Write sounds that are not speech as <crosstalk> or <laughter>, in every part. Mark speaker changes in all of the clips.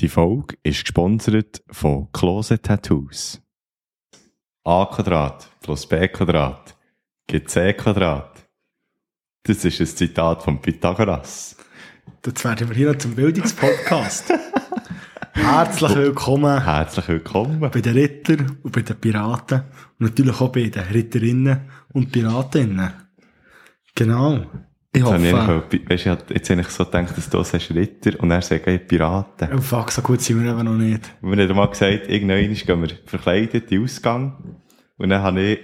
Speaker 1: Die Folge ist gesponsert von Closet Tattoos. A Quadrat plus B Quadrat gibt C Quadrat. Das ist ein Zitat von Pythagoras.
Speaker 2: Jetzt werden wir hier noch zum Bildungspodcast. Herzlich willkommen
Speaker 1: Herzlich willkommen.
Speaker 2: bei den Rittern und bei den Piraten. Und natürlich auch bei den Ritterinnen und Piratinnen. Genau. Ich
Speaker 1: Jetzt, habe ich
Speaker 2: hoffe,
Speaker 1: weißt, ich hab- jetzt habe ich so gedacht, dass du sagst Ritter und er sagt hey, Piraten.
Speaker 2: oh fuck, so gut sind wir eben noch nicht.
Speaker 1: Und wir haben mal gesagt, irgendwann gehen wir verkleidet in den Ausgang. Und dann habe ich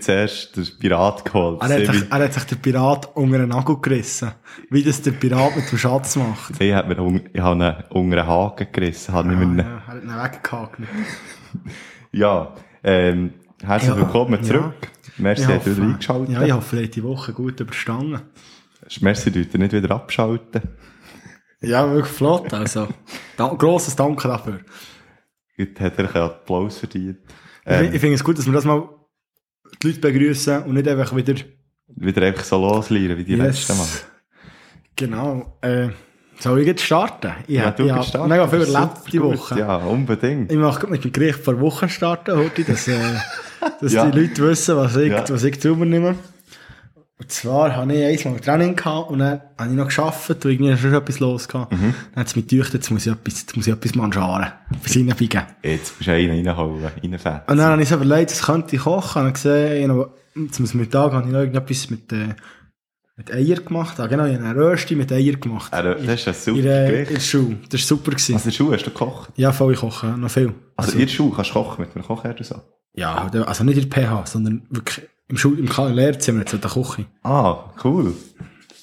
Speaker 1: zuerst den Pirat geholt.
Speaker 2: Er hat, sich, er hat sich der Pirat unter den Nagel gerissen. Wie das der Pirat mit dem Schatz macht.
Speaker 1: Ich habe mir ich habe ihn unter einen Haken gerissen. Habe mir
Speaker 2: Ah,
Speaker 1: einen-
Speaker 2: ja, er hat ihn weggehakt. <laughs>
Speaker 1: Ja, ähm, herzlich
Speaker 2: Ja,
Speaker 1: willkommen
Speaker 2: ja.
Speaker 1: zurück. Merci,
Speaker 2: Ich
Speaker 1: dass du eingeschaltet
Speaker 2: Ja, ich hoffe, ihr die Woche gut überstanden.
Speaker 1: Merci, dass ihr nicht wieder abschalten.
Speaker 2: Ja, wirklich flott. Also, da, grosses Danke dafür.
Speaker 1: Jetzt hat er einen Applaus verdient.
Speaker 2: Ich,
Speaker 1: Ähm,
Speaker 2: ich finde es gut, dass wir das mal die Leute begrüßen und nicht einfach wieder.
Speaker 1: wieder einfach so loslieren wie die letzten Mal.
Speaker 2: Genau. Äh, soll ich jetzt starten? Ich
Speaker 1: Ja, du
Speaker 2: ich
Speaker 1: starten.
Speaker 2: mega viel erlebt die. Woche.
Speaker 1: Ja, unbedingt.
Speaker 2: Ich mache mit dem Gericht vor Woche starten heute, dass, äh, <laughs> dass
Speaker 1: Ja.
Speaker 2: die Leute wissen, was ich,
Speaker 1: Ja.
Speaker 2: was ich zu übernehme. Und zwar hatte ich einmal Training gehabt und dann habe ich noch gearbeitet und irgendwie schon etwas los gehabt.
Speaker 1: Mhm.
Speaker 2: Dann hat es mich gedacht, jetzt muss ich etwas, jetzt muss ich etwas mangiaren. Etwas reinbiegen.
Speaker 1: Jetzt musst du einen reinholen, reinfetzen.
Speaker 2: Und dann habe ich so überlegt, das könnte ich kochen. Und dann gesehen, ich noch, zum Mittag habe ich noch irgendetwas mit, äh, mit Eier gemacht. Ja, genau, ich habe eine Rösti mit Eier gemacht.
Speaker 1: Äh, das ist ein super
Speaker 2: in, der, in
Speaker 1: Gericht.
Speaker 2: der Schule. Das war super. Gewesen.
Speaker 1: Also in der Schule hast du gekocht?
Speaker 2: Ja, voll, ich koche noch viel.
Speaker 1: Also, in der Schule kannst du kochen mit einem Kochherd oder so?
Speaker 2: Ja, also nicht in der PH, sondern wirklich im, Schul im Lehrzimmer, jetzt in der Küche.
Speaker 1: Ah, cool.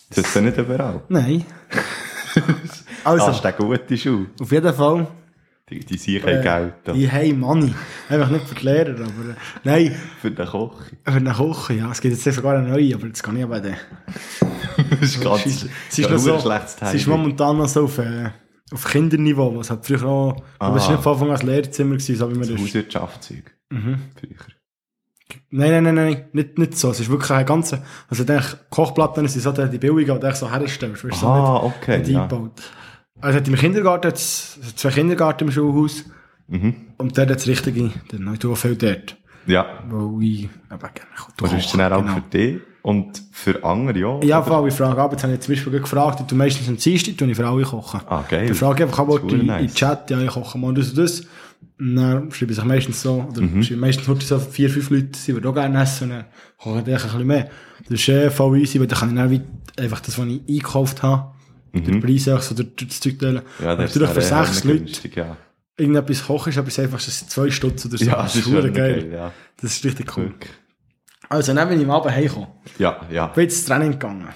Speaker 1: Das ist ja nicht überall.
Speaker 2: Nein. <laughs> also,
Speaker 1: Ah, ist eine gute Schule.
Speaker 2: auf jeden Fall,
Speaker 1: Die, die kein
Speaker 2: äh,
Speaker 1: Geld da.
Speaker 2: die hey Money. Einfach nicht für die Lehrer, aber, äh, nein,
Speaker 1: Für den Koch.
Speaker 2: für eine Küche, ja. Es gibt jetzt sogar eine neue, aber jetzt kann ich aber den. <laughs>
Speaker 1: Das ist ganz,
Speaker 2: Es ist,
Speaker 1: ja,
Speaker 2: noch so, es ist momentan noch so auf, äh, auf Kinderniveau, was halt früher auch, aber es
Speaker 1: Ah.
Speaker 2: war nicht von Anfang an das Lehrzimmer gewesen, so wie man das.
Speaker 1: Hauswirtschaftszeug.
Speaker 2: Mhm.
Speaker 1: Früher.
Speaker 2: Nein, nein, nein, nein, nicht, nicht so. Es ist wirklich ein ganzer, also ich denke, Kochplatten sind so die billigen, die du so herstellst, weißt du, so
Speaker 1: Ah,
Speaker 2: nicht,
Speaker 1: okay,
Speaker 2: nicht
Speaker 1: ja.
Speaker 2: eingebaut. Also hat im Kindergarten hat's also zwei Kindergarten im Schulhaus
Speaker 1: Mhm.
Speaker 2: und dort hat es richtige, dann habe ich viel dort,
Speaker 1: Ja.
Speaker 2: wo ich eben gerne
Speaker 1: Was ist denn auch
Speaker 2: genau.
Speaker 1: für dich und für andere ja?
Speaker 2: Ja, vor allem, ich frage ab, jetzt habe ich zum Beispiel gefragt, du meistens am Dienstag, tue ich für alle kochen.
Speaker 1: Ah, geil.
Speaker 2: Dann frage ich einfach
Speaker 1: Das verdammt
Speaker 2: in
Speaker 1: nice.
Speaker 2: den Chat, ja, ich koche mal das und das. Und dann schreibe ich meistens so, oder
Speaker 1: Mhm.
Speaker 2: meistens nur so vier, fünf Leute, die würden auch gerne essen, und dann koche ich ein bisschen mehr. Das ist eh voll easy, weil dann kann ich dann einfach das, was ich eingekauft habe, den Preis auch so durch, durch das Zeug teilen.
Speaker 1: Mhm. Ja, das
Speaker 2: Natürlich für
Speaker 1: ist äh,
Speaker 2: sechs Leute
Speaker 1: günstig, ja.
Speaker 2: irgendetwas kochen ist etwas einfach, das sind zwei Stutz oder so.
Speaker 1: Ja, das ist
Speaker 2: verdammt
Speaker 1: schon geil, ja.
Speaker 2: Das ist richtig cool.
Speaker 1: Wirklich.
Speaker 2: Also, dann bin ich am Abend heimgekommen.
Speaker 1: Ja, ja.
Speaker 2: bin ins Training gegangen.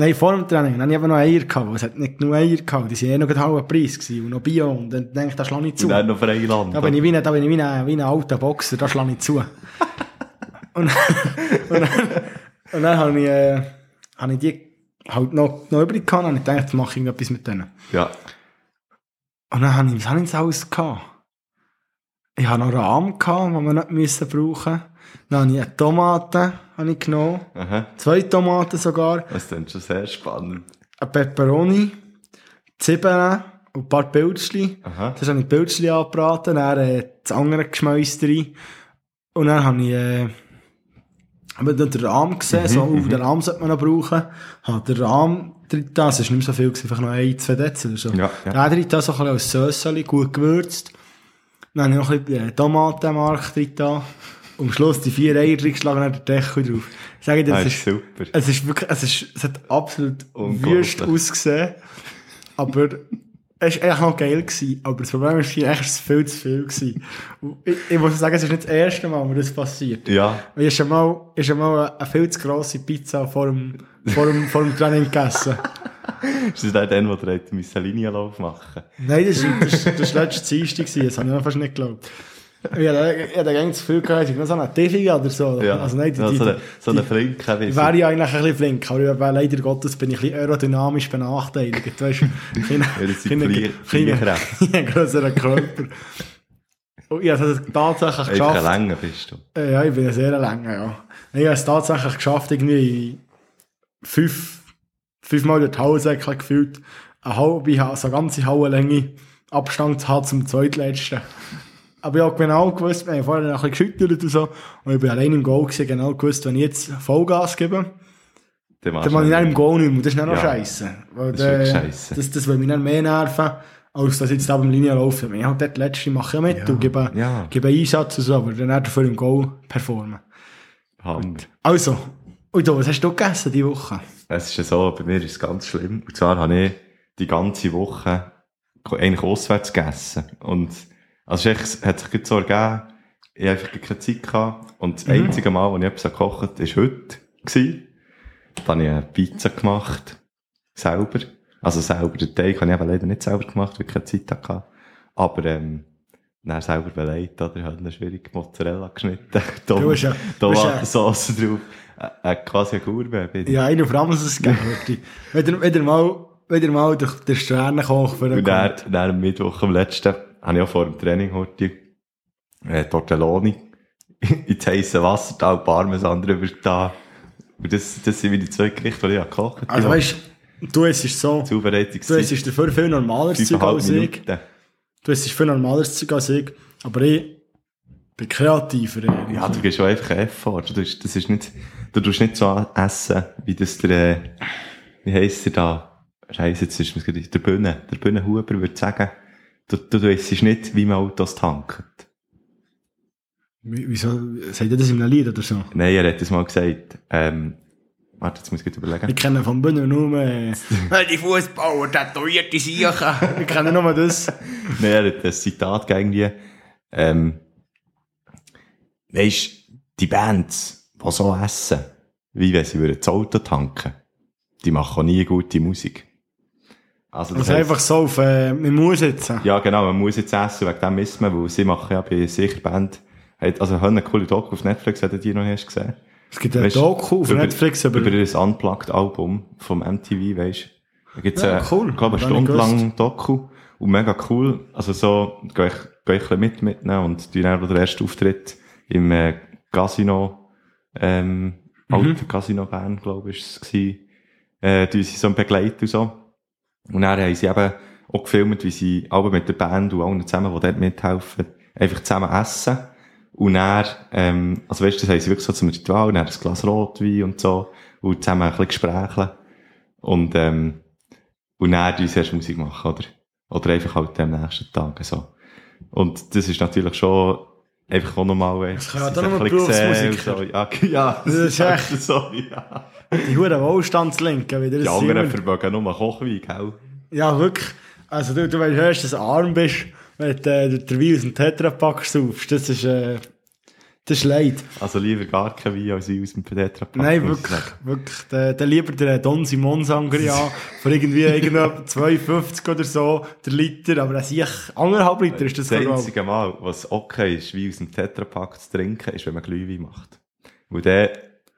Speaker 2: Nein, vor dem Training. Dann habe ich eben noch Eier gehabt. Es hat nicht genug Eier gehabt. Die sind eh noch einen halben Preis gewesen. Und noch Bio. Und dann denke ich, da schlage ich zu.
Speaker 1: Und dann noch Freiland.
Speaker 2: Da bin ich wie ein, da bin ich wie ein, wie ein alter Boxer. Da schlage ich zu. <laughs> und, und, dann, und dann habe ich, äh, habe ich die halt noch, noch übrig gehabt. Und ich dachte, jetzt mache ich irgendetwas mit denen.
Speaker 1: Ja.
Speaker 2: Und dann habe ich, was habe ich alles gehabt? Ich habe noch Rahm gehabt, den wir nicht müssen brauchen. Dann habe ich eine Tomate habe ich genommen.
Speaker 1: Aha.
Speaker 2: Zwei Tomaten sogar.
Speaker 1: Das ist dann schon sehr spannend.
Speaker 2: Eine Peperoni, Zwiebeln und ein paar Pilzchen.
Speaker 1: Aha.
Speaker 2: Das habe ich Pilzchen angebraten, dann äh, das andere Geschmäus rein. Und dann habe ich, äh, habe dann den Rahm gesehen, so, uh, den Rahm sollte man noch brauchen. Habe den Rahm drin da, es ist nicht mehr so viel, einfach noch ein, zwei Dezi oder so.
Speaker 1: Ja, ja.
Speaker 2: Den drin da, so ein bisschen als Sösseli, gut gewürzt. Dann habe ich noch ein bisschen äh, Tomatenmark drin da. Und am Schluss die vier Eier drin geschlagen und dann den Deckel drauf. Ich sage dir,
Speaker 1: Das
Speaker 2: das
Speaker 1: ist
Speaker 2: ist,
Speaker 1: super.
Speaker 2: es ist wirklich, es ist, es hat absolut
Speaker 1: Unglaublich.
Speaker 2: wüst ausgesehen. Aber es war eigentlich noch geil gewesen. Aber das Problem ist, eigentlich es viel zu viel gewesen. Ich, ich muss sagen, es ist nicht das erste Mal, wo das passiert.
Speaker 1: Ja.
Speaker 2: Ich habe schon mal, ich schon mal eine viel zu grosse Pizza vor dem, vor dem, vor dem Training gegessen. <laughs>
Speaker 1: Ist das wo du hättest müssen Linienlauf machen
Speaker 2: Nein, das war das, das war letztes Dienstag, das habe ich noch fast nicht geglaubt. Ich ich hatte gar nicht das Gefühl gehabt, ich so eine Tiffy oder so.
Speaker 1: Ja.
Speaker 2: Also nein, die,
Speaker 1: ja, so eine, so eine Flinke,
Speaker 2: ich wäre ja eigentlich ein bisschen flink, aber ich- leider Gottes bin ich ein bisschen aerodynamisch benachteiligt. Weißt du, <laughs>
Speaker 1: Ja, sind Flie- Fliehkräfte.
Speaker 2: kleiner, <laughs> grösserer Körper. Und ich habe es tatsächlich geschafft.
Speaker 1: ein Länger bist du.
Speaker 2: Äh, Ja, ich bin ein sehr länger, ja. Ich habe es tatsächlich geschafft, irgendwie fünf, fünfmal durch die Hausäcke gefühlt, eine halbe, Ha- so eine ganze Hauenlänge Abstand zu haben zum zweitletzten. Aber ich habe genau gewusst, wir haben vorher noch ein bisschen geschüttelt und so, und ich bin allein im Goal gewesen, genau gewusst, wenn ich jetzt Vollgas gebe,
Speaker 1: Dann
Speaker 2: mache ich dann im Goal nicht mehr, das ist dann noch
Speaker 1: Ja.
Speaker 2: scheiße. Weil
Speaker 1: Das
Speaker 2: der-
Speaker 1: scheisse.
Speaker 2: Das, das will mich dann mehr nerven, als dass ich jetzt da beim Linie laufe. Ich habe dort letzte mache ich ja mit und gebe,
Speaker 1: ja.
Speaker 2: gebe Einsatz und so, aber dann dafür im Goal performen.
Speaker 1: Hammer.
Speaker 2: Also, du, was hast du gegessen diese Woche?
Speaker 1: Es ist ja so, bei mir ist es ganz schlimm. Und zwar habe ich die ganze Woche eigentlich auswärts gegessen. Und, also es hat sich so ergeben, ich habe einfach keine Zeit gehabt. Und das
Speaker 2: Mhm.
Speaker 1: einzige Mal, wo ich etwas gekocht habe, war heute. Gewesen. Da habe ich eine Pizza gemacht. Selber. Also selber. Den Teig habe ich eben leider nicht selber gemacht, weil ich keine Zeit hatte. Aber, ähm, dann selber beleidigt, oder? Ich habe eine schwierige Mozzarella geschnitten. <laughs>
Speaker 2: Hast ja-
Speaker 1: Tomatensauce drauf. Äh, äh, quasi eine Gourmet. bin ich.
Speaker 2: Ja, einen auf Ramses gegeben, wirklich. Wieder, wieder mal, wieder mal durch den Sternenkoch für den
Speaker 1: Und dann, dann am Mittwoch, am letzten, habe ich auch vor dem Training heute, äh, Tortelloni <laughs> ins heisse Wasser da und Parmesan drüber da. Und das, das sind meine zwei Gerichte, die ich gekocht habe.
Speaker 2: Also weißt du, es ist so,
Speaker 1: Zubereitung
Speaker 2: du es ist dafür viel normaleres Zeug als ich. Du es ist viel normaleres Zeug als ich. Aber ich bin kreativer. irgendwie.
Speaker 1: Ja, du gehst schon einfach Effort. Du, das ist nicht, du tust nicht so essen, wie das der, äh, wie heisst der da? Scheiße, jetzt ist mir der Bühne, der Bühnenhuber würde sagen, du, du, du isst nicht, wie man Autos tanken.
Speaker 2: Wie- Wieso, sagt ihr das in einem Lied oder so?
Speaker 1: Nein, er hat das mal gesagt. Ähm, warte, jetzt muss ich gerade überlegen.
Speaker 2: Ich kenne von Bühnen nur, äh, <laughs> die Fußballer, tätowierte Siechen. <laughs> Ich kenne nur das.
Speaker 1: Nein, er hat das Zitat irgendwie, ähm, weisst, die Bands, die so essen, wie wenn sie würden das Auto tanken, die machen auch nie gute Musik. Also, das
Speaker 2: Also
Speaker 1: heisst-
Speaker 2: einfach so auf, äh, man muss jetzt.
Speaker 1: ja, genau, man muss jetzt essen, wegen dem misst man, weil sie machen ja bei sicher Band, also, haben eine coole Doku auf Netflix, du die noch hast gesehen.
Speaker 2: Es gibt ein
Speaker 1: Weisst,
Speaker 2: Doku auf
Speaker 1: über-
Speaker 2: Netflix über,
Speaker 1: Über das Unplugged-Album vom MTV, weisst Da gibt's
Speaker 2: Ja,
Speaker 1: äh,
Speaker 2: cool.
Speaker 1: ich glaube, eine Stunde lang Doku. Und mega cool. Also so, geh ich, geh ich mit mitnehmen und die dann, wo der erste Auftritt im äh, Casino, ähm,
Speaker 2: Mhm.
Speaker 1: alter Casino Bern, glaube ich, ist es äh, die sie so begleiten und so. Und dann haben sie eben auch gefilmt, wie sie alle mit der Band und allen zusammen, die dort mithelfen, einfach zusammen essen. Und dann, ähm, also weißt du, das haben sie wirklich so zum Ritual, dann ein Glas Rotwein und so, und zusammen ein bisschen Gespräche. Und, ähm, und dann die erst Musik machen, oder? Oder einfach halt am nächsten Tag, so. Und das ist natürlich schon einfach auch nochmal,
Speaker 2: Das kann ja dann
Speaker 1: sehen
Speaker 2: Berufsmusiker.
Speaker 1: und So. Ja, <laughs> <laughs> ja,
Speaker 2: Das ist echt-
Speaker 1: so, ja.
Speaker 2: Die huren Wohlstandslinken wieder.
Speaker 1: Die anderen
Speaker 2: sind
Speaker 1: vermögen nur Kochwein, gell?
Speaker 2: Ja, wirklich. Also du, du weißt, dass du arm bist, wenn du äh, den Wein aus dem Tetrapack saufst. Das ist, äh, das ist leid.
Speaker 1: Also lieber gar kein Wein als Wein aus dem Tetrapack.
Speaker 2: Nein,
Speaker 1: muss ich
Speaker 2: wirklich, wirklich. Der, der lieber der Don Simon Sangria <laughs> für irgendwie irgendwo 2,50 oder so, der Liter, aber das ist anderthalb Liter ist das
Speaker 1: Das
Speaker 2: ich.
Speaker 1: einzige Mal, was okay ist, Wein aus dem Tetrapack zu trinken, ist, wenn man Glühwein macht. Weil dann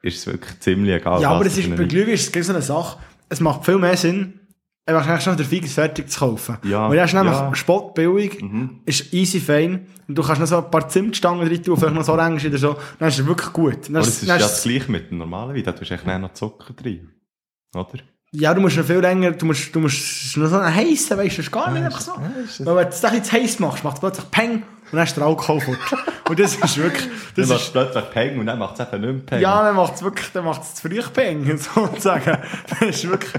Speaker 1: ist es wirklich ziemlich egal.
Speaker 2: Ja, aber es ist, bei
Speaker 1: Wein-
Speaker 2: Glühwein ist es so eine Sache. Es macht viel mehr Sinn, einfach eigentlich schon den Fix fertig zu kaufen.
Speaker 1: Ja,
Speaker 2: Weil er ist nämlich
Speaker 1: ja. Mhm.
Speaker 2: spottbillig, ist easy fein, und du kannst noch so ein paar Zimtstangen drin tun, vielleicht noch so Orange oder so, dann ist er wirklich gut. Dann
Speaker 1: Aber
Speaker 2: ist,
Speaker 1: es ist
Speaker 2: dann
Speaker 1: ja
Speaker 2: ist-
Speaker 1: das gleiche mit dem normalen Wein, da tust du echt noch Zucker drin. Oder?
Speaker 2: Ja, du musst noch viel länger, du musst, du musst noch so einen heissen, weißt du, das ist gar nicht einfach so. Weil wenn du es bisschen heiß machst, macht es plötzlich Peng und dann ist der Alkohol fort. <laughs> und das ist wirklich,
Speaker 1: Dann
Speaker 2: das
Speaker 1: es
Speaker 2: ist,
Speaker 1: plötzlich Peng und dann macht es eben nicht mehr Peng.
Speaker 2: ja, dann macht es wirklich, dann macht es zu früh Peng, <laughs> sozusagen. Das ist wirklich,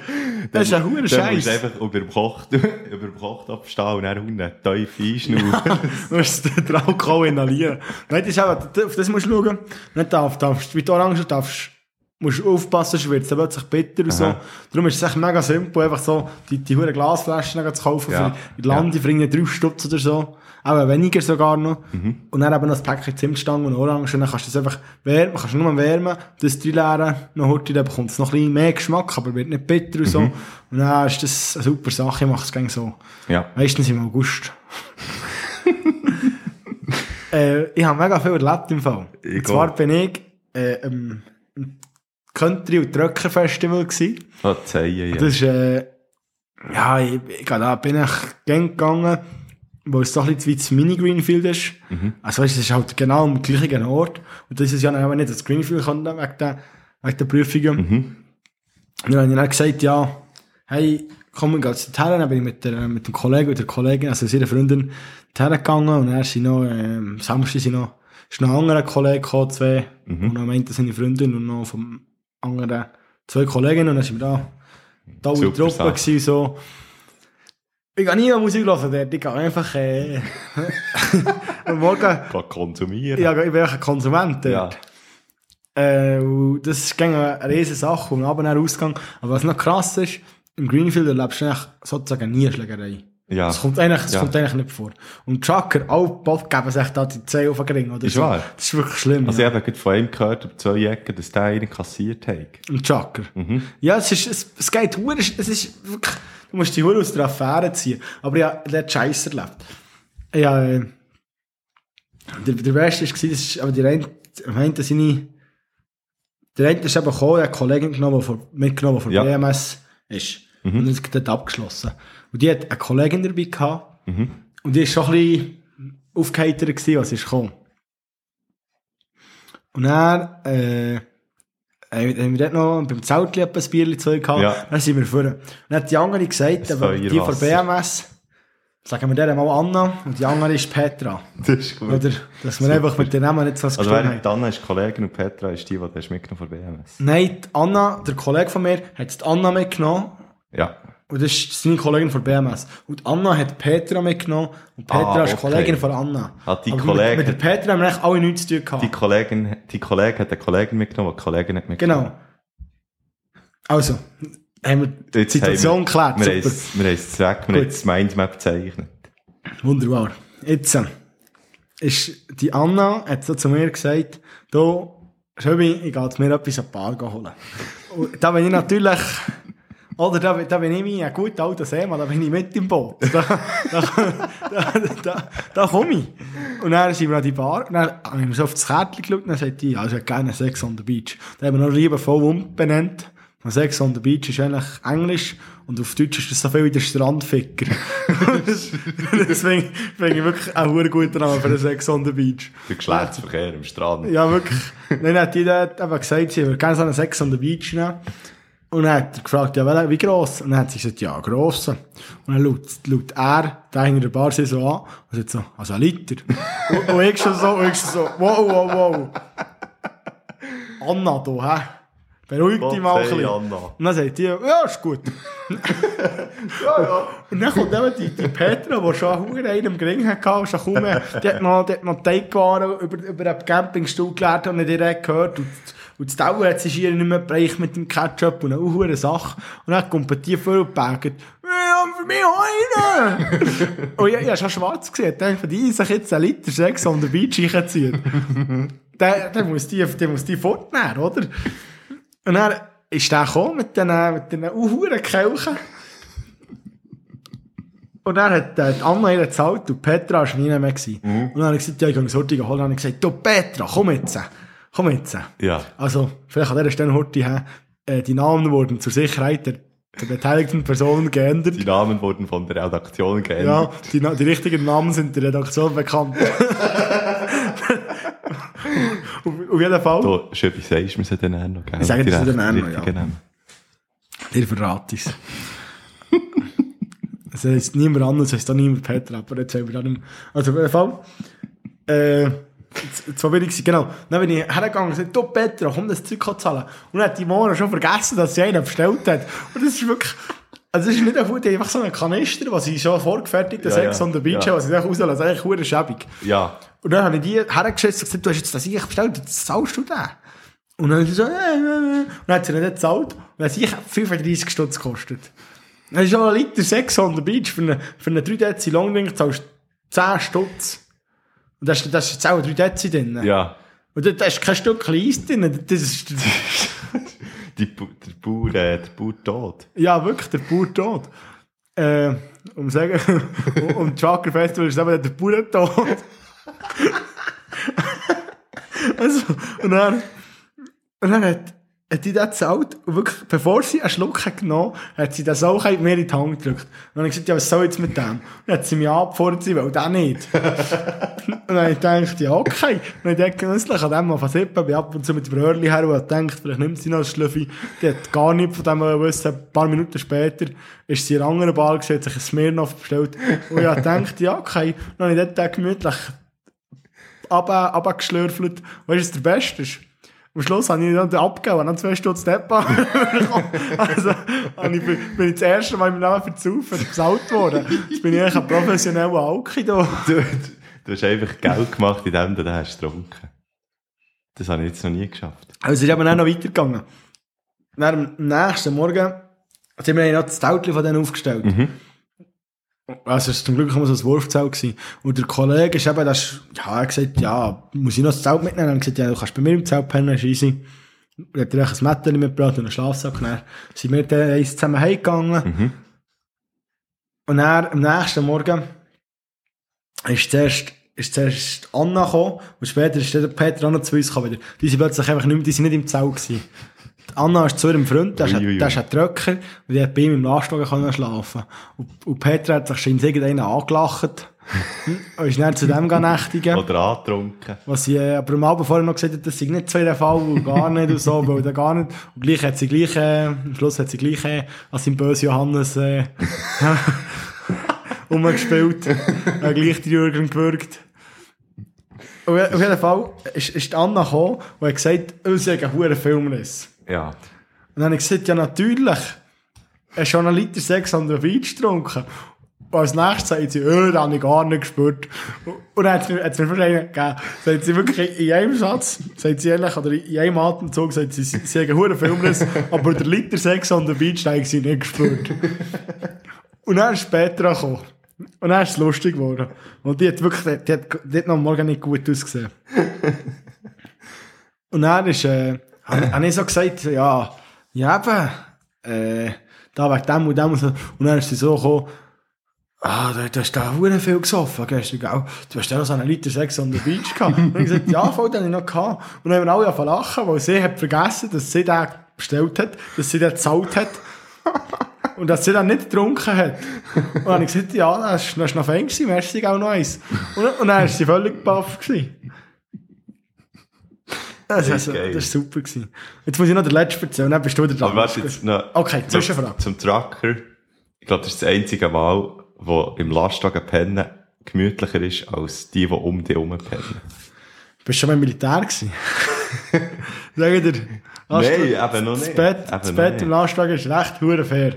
Speaker 2: das ist ein hoher
Speaker 1: Dann musst
Speaker 2: Scheiß.
Speaker 1: du einfach über dem Koch, <laughs> über dem Kochtopf stehen und dann unten tief einschnaufen.
Speaker 2: Du musst den Alkohol inhalieren. Nein, das ist eben, auf das musst du schauen. Nicht darf, darfst, wie die Orange darfst, musst aufpassen, sonst wird es plötzlich bitter und so.
Speaker 1: Aha.
Speaker 2: Darum ist es echt mega simpel, einfach so, die, die hohen Glasflaschen zu kaufen
Speaker 1: Ja.
Speaker 2: für die Lande, für irgendwie drei Stutz oder so. Auch weniger sogar noch.
Speaker 1: Mhm.
Speaker 2: Und dann eben noch ein Päckchen Zimtstangen und Orange. Und dann kannst du das einfach wärmen, kannst du nur wärmen, das drei leeren, noch heute, dann bekommt es noch ein bisschen mehr Geschmack, aber wird nicht bitter und so.
Speaker 1: Mhm.
Speaker 2: Und dann ist das eine super Sache, ich mache es gerne so.
Speaker 1: ja.
Speaker 2: Meistens im August. <laughs> äh, ich habe mega viel erlebt im Fall.
Speaker 1: Ich
Speaker 2: Und zwar bin ich äh, im Country- und Trucker Festival gewesen.
Speaker 1: Oh, Zeien, ja.
Speaker 2: Das ist, äh, ja, ich, ich, da bin ich gern gegangen, wo es doch ein bisschen wie das Mini-Greenfield ist.
Speaker 1: Mhm.
Speaker 2: Also weißt, es ist halt genau am gleichen Ort. Und das ist ja dann auch nicht das Greenfield kann, wegen der, wegen der Prüfungen.
Speaker 1: Mhm.
Speaker 2: Und dann habe ich dann gesagt, ja, hey, komm, wir gehen jetzt dorthin, dann bin ich mit, der, mit dem Kollegen oder der Kollegin, also seiner Freundin, dorthin gegangen und dann sind noch, ähm, Samstag sind noch, ist noch ein anderer Kollege gekommen, zwei, und dann meinte seine Freundin und noch vom anderen zwei Kolleginnen und dann sind wir da, da in der Truppe gewesen, so. Ich gehe nie Musik hören dort, ich gehe einfach, äh, am <laughs> <laughs> Morgen,
Speaker 1: konsumieren.
Speaker 2: ja, ich bin ein Konsument
Speaker 1: Ja.
Speaker 2: dort. Äh, und das ist eine riesige Sache und aber ausgegangen. Aber was noch krass ist, im Greenfield erlebst du eigentlich sozusagen nie Schlägerei.
Speaker 1: Ja.
Speaker 2: Das kommt eigentlich, das
Speaker 1: Ja.
Speaker 2: kommt eigentlich nicht vor. Und Trucker, alle Bob geben sich da die Zeh auf den Ring, oder
Speaker 1: Ist
Speaker 2: so.
Speaker 1: wahr.
Speaker 2: Das ist wirklich schlimm.
Speaker 1: Also
Speaker 2: ja.
Speaker 1: ich habe gerade von einem gehört, über zwei Ecken, dass der einen kassiert hat.
Speaker 2: Ein Trucker.
Speaker 1: Mhm.
Speaker 2: Ja, es ist, es, es geht es ist wirklich, du musst die Hure aus der Affäre ziehen. Aber ja, der hat Scheiß erlebt. Ja, äh, der, der Beste war, das ist, aber der eine, am einen seine, der eine ist eben gekommen, der hat eine Kollegin genommen, die mitgenommen, die von
Speaker 1: Ja.
Speaker 2: BMS ist. Und das hat dort abgeschlossen. Und die hat eine Kollegin dabei gehabt. Und die war schon ein bisschen aufgeheitert, gewesen, was ist gekommen. Und dann, äh, haben wir dort noch beim Zeltli etwa ein Bierchen zu gehabt.
Speaker 1: Ja.
Speaker 2: Dann sind wir vorne. Und dann hat die andere gesagt,
Speaker 1: Das
Speaker 2: aber die von. BMS, sagen wir der mal Anna, und die andere ist Petra. <laughs>
Speaker 1: Das ist gut.
Speaker 2: Oder, dass wir einfach mit den Namen nicht so
Speaker 1: Also
Speaker 2: gestimmt
Speaker 1: während
Speaker 2: haben.
Speaker 1: Anna ist Kollegin und Petra ist die, die du mitgenommen von BMS.
Speaker 2: Nein, die Anna, der Kollege von mir, hat die Anna mitgenommen.
Speaker 1: Ja.
Speaker 2: Und das ist seine Kollegin von BMS. Und Anna hat Petra mitgenommen. Und Petra
Speaker 1: Ah,
Speaker 2: ist
Speaker 1: okay.
Speaker 2: Kollegin von Anna.
Speaker 1: Ah, die
Speaker 2: Aber
Speaker 1: Kollegin-
Speaker 2: Mit, mit der Petra haben wir eigentlich alle nichts zu tun gehabt.
Speaker 1: Die Kollegin, die Kollegin hat eine Kollegin mitgenommen, die die Kollegin hat mitgenommen.
Speaker 2: Genau. Also, haben wir die
Speaker 1: Jetzt
Speaker 2: Situation
Speaker 1: haben wir,
Speaker 2: geklärt.
Speaker 1: wir, es- wir haben es weg, wir haben das Mindmap gezeichnet.
Speaker 2: Wunderbar. Jetzt äh, ist die Anna hat so zu mir gesagt, du, Schöbi, ich gehe jetzt mir etwas an die Bar holen. Und da bin ich natürlich, oder da, bin- da bin ich mein guter alter Seemann, da bin ich mit im Boot. Da, da, da, da, da komme ich. Und dann sind wir an die Bar, und dann habe ich mir so auf das Kärtchen geschaut, und dann sagt die, also gerne Sex on the Beach. Da haben wir noch liebevoll umbenannt. Und Sex on the Beach ist eigentlich Englisch und auf Deutsch ist das so viel wie der Strandficker. <laughs> Deswegen finde ich wirklich einen hure guten Namen für den Sex on the Beach.
Speaker 1: Der Geschlechtsverkehr am Strand.
Speaker 2: Ja, wirklich. Dann hat die dort eben gesagt, sie würde gerne so einen Sex on the Beach nehmen. Und dann hat er gefragt, ja, wie gross? Und dann hat sie gesagt, ja, gross. Und dann schaut, schaut er, der hinter der Bar, so an und sagt so, also ein Liter. <laughs> und, und ich schon so, und ich schon so, wow, wow, wow. Anna, du, hä? Beruhig dich mal ein bisschen.
Speaker 1: Anna.
Speaker 2: Und dann sagt die, ja, ist gut. <laughs> Und dann kommt eben die, die Petra, die schon einen einen im Gring hatte, schon kaum die hat noch, die hat noch Teigwaren über, über den Campingstuhl gelernt und nicht direkt gehört. Und, und das Dauer hat sich ihr nicht mehr bereicht mit dem Ketchup und eine hohe Sache. Und dann kommt die vor und bägt, ja, für mich einen! <laughs> und ich, ich habe schon schwarz gesehen. Ich dachte, die sich jetzt einen Liter Sex on the Beach reinziehen. <laughs> der, der, muss die, der muss die fortnehmen, oder? Und dann ist der gekommen mit diesen, mit diesen uhuren Kelchen. Und dann hat äh, die Anna ihr gezahlt und Petra war nie mehr. gewesen. Und dann habe ich gesagt, ja, ich gehe Sorti holen. Und dann habe ich gesagt, du Petra, komm jetzt. Komm jetzt.
Speaker 1: Ja.
Speaker 2: Also, vielleicht an dieser Stelle her, äh, die Namen wurden zur Sicherheit der, der beteiligten Personen geändert.
Speaker 1: Die Namen wurden von der Redaktion
Speaker 2: Ja,
Speaker 1: geändert.
Speaker 2: die, Na- die richtigen Namen sind der Redaktion bekannt. <laughs> auf, auf jeden Fall.
Speaker 1: Du, Schöbi, sagst du mir sie dann auch noch, gell?
Speaker 2: Ich sage
Speaker 1: Die
Speaker 2: dir sie dann noch, ja.
Speaker 1: Namen.
Speaker 2: Ihr verrat es. <laughs> Es heisst niemand anders, es heisst auch niemand Peter, aber jetzt haben wir dann also auf jeden Fall, äh, war wenig, genau. Dann bin ich hergegangen und gesagt, du Petra, komm das Zeug zahlen. Und dann hat die Mona schon vergessen, dass sie einen bestellt hat. Und das ist wirklich, also das ist nicht einfach, einfach so einen Kanister, was sie schon vorgefertigt, das
Speaker 1: Ja, ja.
Speaker 2: on the Beach
Speaker 1: Ja.
Speaker 2: was sie einfach rauslassen, das ist eigentlich verdammt schäbig.
Speaker 1: Ja.
Speaker 2: Und dann habe ich die hergeschätzt und gesagt, du hast jetzt das ich bestellt, jetzt zahlst du den. Und dann hat sie so, äh, äh, äh. Und dann hat sie nicht gezahlt. Und dann hat sie 35 Stutz gekostet. Das ist schon ein Liter Sex on the Beach. Für eine, für eine 3 Dezi Longdrink zahlst du 10 Stutz. Und da ist, da ist jetzt auch 3 Dezi drin.
Speaker 1: Ja.
Speaker 2: Und da, da ist kein Stück Eis drin. Das ist, <laughs>
Speaker 1: Die, der Bauer, äh, der Bauer tot.
Speaker 2: ja, wirklich, der Bauer tot. Äh, um zu sagen, <laughs> um, um Trucker Festival ist eben der Bauer tot. <laughs> also, und dann, und dann hat, hat die das gezahlt und wirklich, bevor sie einen Schluck hat genommen hat, sie das auch mir in die Hand gedrückt. Und dann habe ich gesagt, ja, was soll jetzt mit dem? Und dann hat sie mich abgefordert, sie will das nicht. <laughs> und dann habe ich gedacht, ja, okay. Und ich genüsslich an dem mal versippen, bin ab und zu mit dem Röhrli her und gedacht, vielleicht nimmt sie noch ein Schlüffi. Die hat gar nichts von dem gewusst. Ein paar Minuten später ist sie in einer anderen Bar gesehen, hat sich ein Smirnoff bestellt. Und ich habe gedacht, ja, okay. Und dann habe ich dort gemütlich runtergeschlürfelt. Weißt du, was der Beste ist? Am Schluss habe ich dann abgegeben dann zwei Stunden Deppa <laughs> Also, und ich bin, bin ich das erste Mal in meinem Leben verzaufen, besaut worden. Jetzt bin ich eigentlich ein professioneller Alki da.
Speaker 1: Du, du hast einfach Geld gemacht, indem du den hast getrunken. Das habe ich jetzt noch nie geschafft.
Speaker 2: Also, es ist eben auch noch weitergegangen. Dann am nächsten Morgen sind wir noch das Zelt von denen aufgestellt.
Speaker 1: Mhm.
Speaker 2: Also, es war zum Glück immer so ein Wurfzelt. Gewesen. Und der Kollege ist eben, das, ja, er hat gesagt, ja, muss ich noch das Zelt mitnehmen? Er hat gesagt, ja, du kannst bei mir im Zelt pennen, ist easy. Er hat ein Mädchen mitgebracht und einen Schlafsack. Und dann sind wir dann eins zusammen heimgegangen.
Speaker 1: Mhm.
Speaker 2: Und dann, am nächsten Morgen, ist zuerst, ist zuerst Anna gekommen und später ist der Peter auch noch zu uns gekommen. Die sind plötzlich einfach nicht mehr, die sind nicht im Zelt gewesen. Anna ist zu ihrem Freund, der ist,
Speaker 1: Uiuiui.
Speaker 2: der ist ein Tröcker, und die hat bei ihm im Lastwagen können schlafen. Und, und Peter hat sich scheinbar irgendeinen angelacht. <laughs> und ist dann zu dem nächtigen.
Speaker 1: Oder angetrunken.
Speaker 2: Was sie äh, aber am Abend vorher noch gesagt hat, das sei nicht so der Fall, und gar nicht und so, weil der gar nicht. Und gleich hat sie gleich, äh, am Schluss hat sie gleich, äh, als im böse Johannes, äh, <laughs> umgespielt, äh, gleich die Jürgen gewürgt. Und auf jeden Fall ist, ist Anna gekommen und hat gesagt, oh, sie hat einen Filmriss.
Speaker 1: Ja.
Speaker 2: Und dann habe ich gesagt, ja natürlich, er schon einen Liter Sex an der Beach getrunken. Und als nächstes sagt sie, oh, das habe ich gar nicht gespürt. Und- dann hat sie mir wahrscheinlich gegeben, sagt sie wirklich in einem Satz, sagt sie ehrlich, oder in einem Atemzug, sagt sie, sie, hat einen Filmriss, aber der Liter Sex an der Beach, ich sie nicht gespürt. Und dann ist Petra gekommen. Und dann ist es lustig geworden. Und die hat wirklich, die hat, die hat noch am Morgen nicht gut ausgesehen. Und dann ist, äh, habe hab ich so gesagt, ja, ja eben, äh, da wegen dem und dem und dann ist sie so gekommen, ah, du, du hast da hure viel gesoffen gestern, gell? Du hast ja noch so einen Liter Sex on the Beach gehabt. Und ich gesagt, ja, voll, den habe ich noch gehabt. Und dann haben wir alle angefangen lachen, weil sie hat vergessen, dass sie den bestellt hat, dass sie den gezahlt hat. Und dass sie dann nicht getrunken hat. Und dann habe ich gesagt, ja, das ist noch fein gewesen, merci auch noch eins. Und, und dann war sie völlig baff. Das,
Speaker 1: Das
Speaker 2: ist, das ist super gewesen. Jetzt muss ich noch den letzten erzählen, dann bist du wieder dran.
Speaker 1: Aber warte jetzt noch.
Speaker 2: Okay, Zwischenfrage.
Speaker 1: Zum, Trucker. Ich glaube, das ist das einzige Mal, wo im Lastwagen pennen gemütlicher ist, als die, die um dich herum pennen.
Speaker 2: Bist du schon mal im Militär gewesen? <laughs> Sag dir.
Speaker 1: Nein, eben noch
Speaker 2: Das
Speaker 1: nicht.
Speaker 2: Bett,
Speaker 1: Eben
Speaker 2: das Bett im Lastwagen ist recht hure fair.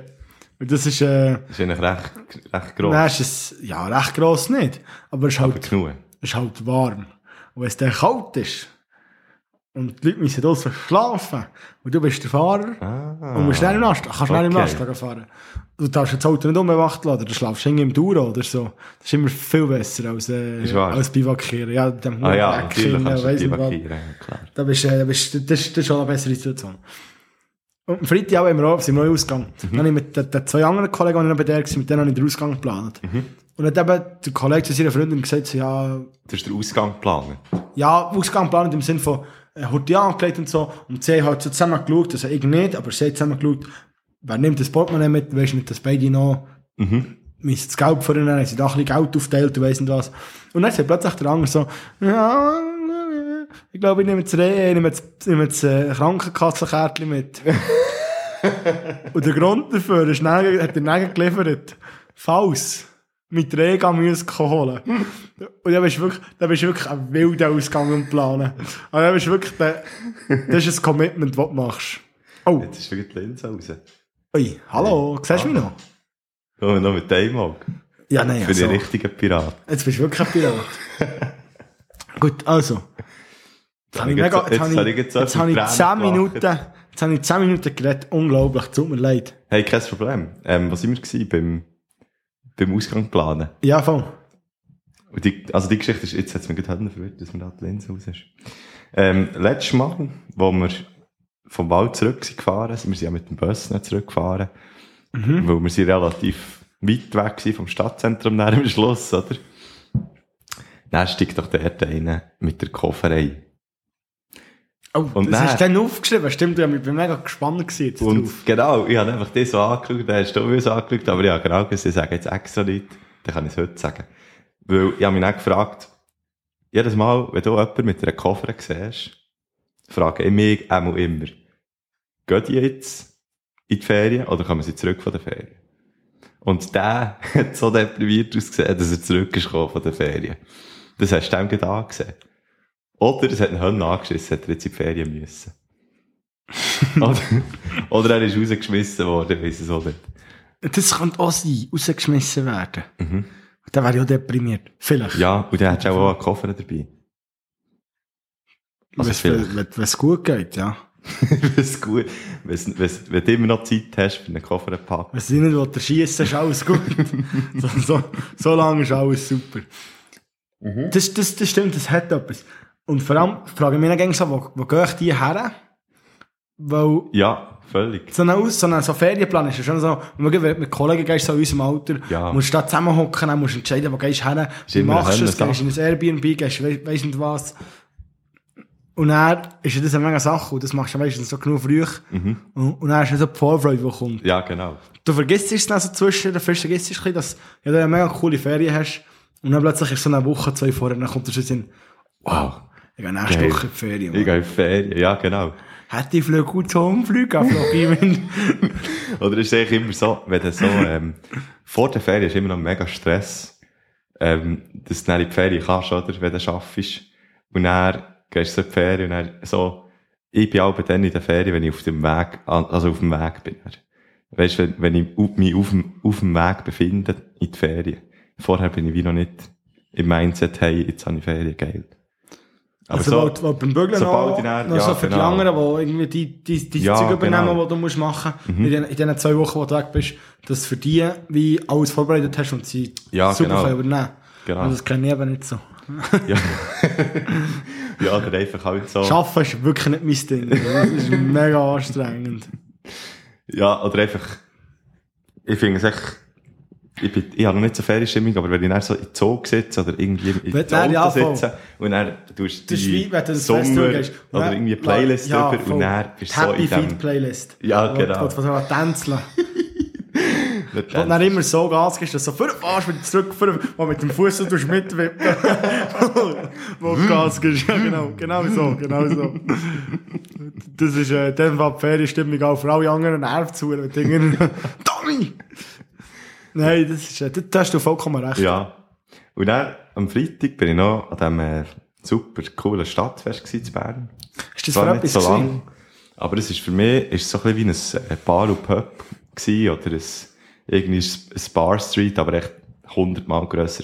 Speaker 2: Und das ist, äh,
Speaker 1: Das ist eigentlich recht, recht gross.
Speaker 2: dann ist es, ja, recht gross nicht. Aber es ist
Speaker 1: aber
Speaker 2: halt,
Speaker 1: genug.
Speaker 2: es ist halt warm. Und wenn es dann kalt ist, und die Leute müssen draussen schlafen, und du bist der Fahrer,
Speaker 1: Ah.
Speaker 2: und musst schnell im Lastwagen, kannst schnell im
Speaker 1: Okay.
Speaker 2: Lastwagen fahren. Du darfst das Auto nicht unbewacht lassen, du schlafst irgendwie im Duro oder so. Das ist immer viel besser als, äh, als Bivakieren. Ja, dem
Speaker 1: Ah ja, natürlich kannst du
Speaker 2: weiss
Speaker 1: die
Speaker 2: nicht was.
Speaker 1: vakieren, ja, klar.
Speaker 2: Da bist, äh, da bist, das, ist- das ist schon eine bessere Situation. Und am Freitag auch, haben wir auch, sind wir auch ausgegangen.
Speaker 1: Mhm.
Speaker 2: Dann habe ich mit den, den zwei anderen Kollegen, die noch bei der waren, mit denen habe ich den Ausgang geplant.
Speaker 1: Mhm.
Speaker 2: Und dann hat eben der Kollege zu seiner Freundin gesagt, so, ja,
Speaker 1: Das ist der Ausgang geplant.
Speaker 2: ja, Ausgang geplant im Sinne von, er hat die angelegt und so. Und sie haben halt so zusammen geschaut, also ich nicht, aber sie haben zusammen geschaut, wer nimmt das Portemonnaie mit, weisst nicht, dass beide noch
Speaker 1: Mhm.
Speaker 2: das Geld vornehmen, haben sie da ein bisschen Geld aufteilt und weiss nicht was. Und dann sagt plötzlich der andere so, ja, ich glaube, ich nehme jetzt, Re ich nehme jetzt, ich nehme jetzt äh, Krankenkassenkärtchen mit. <laughs> und der Grund dafür ist, hat er geliefert, falls mit Rega müssen holen. Und da bist du wirklich, da bist du wirklich ein wilder Ausgang und Planen. Also da bist du wirklich, der, das ist ein Commitment, das du machst. Oh,
Speaker 1: Jetzt ist wirklich die Linse raus.
Speaker 2: ui, hallo, siehst du mich noch?
Speaker 1: Wir noch mit dem Auge.
Speaker 2: Ja, nein,
Speaker 1: Für
Speaker 2: also.
Speaker 1: die richtigen Pirat.
Speaker 2: Jetzt bist du wirklich ein Pirat. <laughs> Gut, also. Jetzt habe ich,
Speaker 1: Jetzt-
Speaker 2: mega, jetzt,
Speaker 1: jetzt
Speaker 2: habe
Speaker 1: habe
Speaker 2: ich,
Speaker 1: ich jetzt so
Speaker 2: jetzt
Speaker 1: viel
Speaker 2: habe ich
Speaker 1: Tränen
Speaker 2: 10
Speaker 1: gelacht.
Speaker 2: Minuten, jetzt habe ich 10 Minuten geredet. Unglaublich, tut mir leid.
Speaker 1: Hey, kein Problem. Ähm, was sind wir gewesen beim, beim Ausgang planen?
Speaker 2: Ja, voll.
Speaker 1: Und die, also die Geschichte ist, jetzt hat es mir gerade verwirrt, dass mir da die Linse raus ist. Ähm, letztes Mal, wo wir vom Wald zurück sind gefahren, sind wir sind ja mit dem Bus nicht zurückgefahren,
Speaker 2: Mhm.
Speaker 1: weil wir sind relativ weit weg sind vom Stadtzentrum nach am Schluss, oder? Dann steigt doch dort einer mit der Kofferei.
Speaker 2: Oh,
Speaker 1: Und
Speaker 2: das
Speaker 1: dann-
Speaker 2: hast du dann aufgeschrieben. Stimmt, ich bin mega gespannt gewesen
Speaker 1: Und
Speaker 2: drauf.
Speaker 1: genau, ich habe einfach das so angeschaut, dann hast du auch so angeschaut, aber ja, genau, ich sage jetzt extra nicht, dann kann ich es heute sagen. Weil ich habe mich dann gefragt, jedes Mal, wenn du jemanden mit einer Koffer siehst, frage ich mich einmal immer, gehen die jetzt in die Ferien oder kommen sie zurück von der Ferien? Und der <laughs> hat so deprimiert ausgesehen, dass er zurück ist gekommen von der Ferien. Das hast du dem gerade angesehen. Oder es hat einen Hund angeschissen, hat er jetzt in die Ferien müssen. oder, oder er ist rausgeschmissen worden, weiss es auch nicht.
Speaker 2: Das könnte auch sein, rausgeschmissen werden.
Speaker 1: Mhm.
Speaker 2: Dann wäre ich auch deprimiert. Vielleicht.
Speaker 1: Ja, und dann hättest du auch einen Koffer dabei. Also.
Speaker 2: Wenn es gut geht, ja. <laughs>
Speaker 1: Wenn's gut, wenn's, wenn's, wenn du immer noch Zeit hast, für einen Koffer zu packen.
Speaker 2: Wenn sie nicht will, schiessen, ist alles gut. <laughs> so, so, so lange ist alles super.
Speaker 1: Mhm.
Speaker 2: Das, das, das stimmt, das hat etwas. Und vor allem frage ich mich dann so, wo, wo gehe ich die her? Weil
Speaker 1: Ja, völlig.
Speaker 2: so ein, Aus- so ein so Ferienplan ist ja schon so, wenn du mit Kollegen gehst, so in unserem Alter,
Speaker 1: Ja.
Speaker 2: musst du da zusammenhocken, dann musst du entscheiden, wo gehst du her, wie machst du es, gehst du in ein Airbnb, gehst du we weiss nicht was. Und dann ist ja das eine menge Sache, und das machst du meistens so genug früh.
Speaker 1: Mhm.
Speaker 2: Und, und dann ist so die Vorfreude, die kommt.
Speaker 1: Ja, genau.
Speaker 2: Du vergisst es dann so zwischen, du vergisst es ein bisschen, dass ja, du eine mega coole Ferien hast, und dann plötzlich ist so eine Woche, zwei vorher, dann kommt Schluss in,
Speaker 1: Wow.
Speaker 2: Ich gehe nächste
Speaker 1: Geil.
Speaker 2: Woche in die Ferien.
Speaker 1: Ich
Speaker 2: Mann.
Speaker 1: gehe in die Ferien, ja, genau.
Speaker 2: Hätte ich vielleicht gut zum Flüge geflogen.
Speaker 1: Oder ist es eigentlich immer so, wenn du so, ähm, vor der Ferien ist immer noch mega Stress, ähm, dass du dann in die Ferien kannst, oder, wenn du schaffst. Und dann gehst du so in die Ferien und dann so, ich bin auch dann in der Ferien, wenn ich auf dem Weg, also auf dem Weg bin. Weißt du, wenn, wenn ich mich auf dem, auf dem Weg befinde in die Ferien. Vorher bin ich wie noch nicht im Mindset, hey, jetzt habe ich Ferien, geil. Aber
Speaker 2: also,
Speaker 1: so,
Speaker 2: weil, weil beim Bügeln noch,
Speaker 1: dann-
Speaker 2: noch
Speaker 1: ja,
Speaker 2: so für die
Speaker 1: genau.
Speaker 2: anderen, die irgendwie die, die, die
Speaker 1: Ja,
Speaker 2: Zeug übernehmen,
Speaker 1: genau.
Speaker 2: die du musst machen in, den, in den zwei Wochen, wo du weg bist, dass für die wie alles vorbereitet hast und sie
Speaker 1: Ja,
Speaker 2: super
Speaker 1: genau.
Speaker 2: können übernehmen
Speaker 1: Genau.
Speaker 2: Und das kenne ich eben nicht so. <laughs>
Speaker 1: ja. ja, oder einfach halt so.
Speaker 2: Schaffen ist wirklich nicht mein Ding. Das ist mega anstrengend.
Speaker 1: Ja, oder einfach, ich finde es echt, ich, bin, ich habe noch nicht so Ferienstimmung, aber wenn ich dann so in den Zug sitze oder irgendwie in
Speaker 2: Wenn-
Speaker 1: den Auto sitze und dann tust du die
Speaker 2: du
Speaker 1: Sommer.
Speaker 2: Und
Speaker 1: oder irgendwie eine Playlist
Speaker 2: ja,
Speaker 1: drüber und dann bist du so
Speaker 2: Happy
Speaker 1: in dem...
Speaker 2: Feet Playlist.
Speaker 1: Ja, genau. <laughs>
Speaker 2: Wo du tänzeln. Und dann immer so Gas gibst, dass du so vorfährst, wieder zurück, vor, wo mit dem Fuß tust mitwippen. <laughs> wo du Gas gibst. Ja, genau. Genau so. Genau so. Das ist, äh, in dem Fall die Ferienstimmung auch für alle anderen Nerven zu. Wenn du Tommy! Nein, das ist, äh, da da hast du vollkommen recht.
Speaker 1: Ja. Und dann, am Freitag bin ich noch an diesem äh, super coolen Stadtfest gewesen, in Bern.
Speaker 2: Ist das
Speaker 1: Zwar
Speaker 2: für
Speaker 1: nicht so
Speaker 2: gewesen?
Speaker 1: lang, aber es ist für mich ist so ein bisschen wie ein äh, Bar und Pub gewesen, oder ein, irgendwie ein Bar Street, aber echt hundertmal grösser.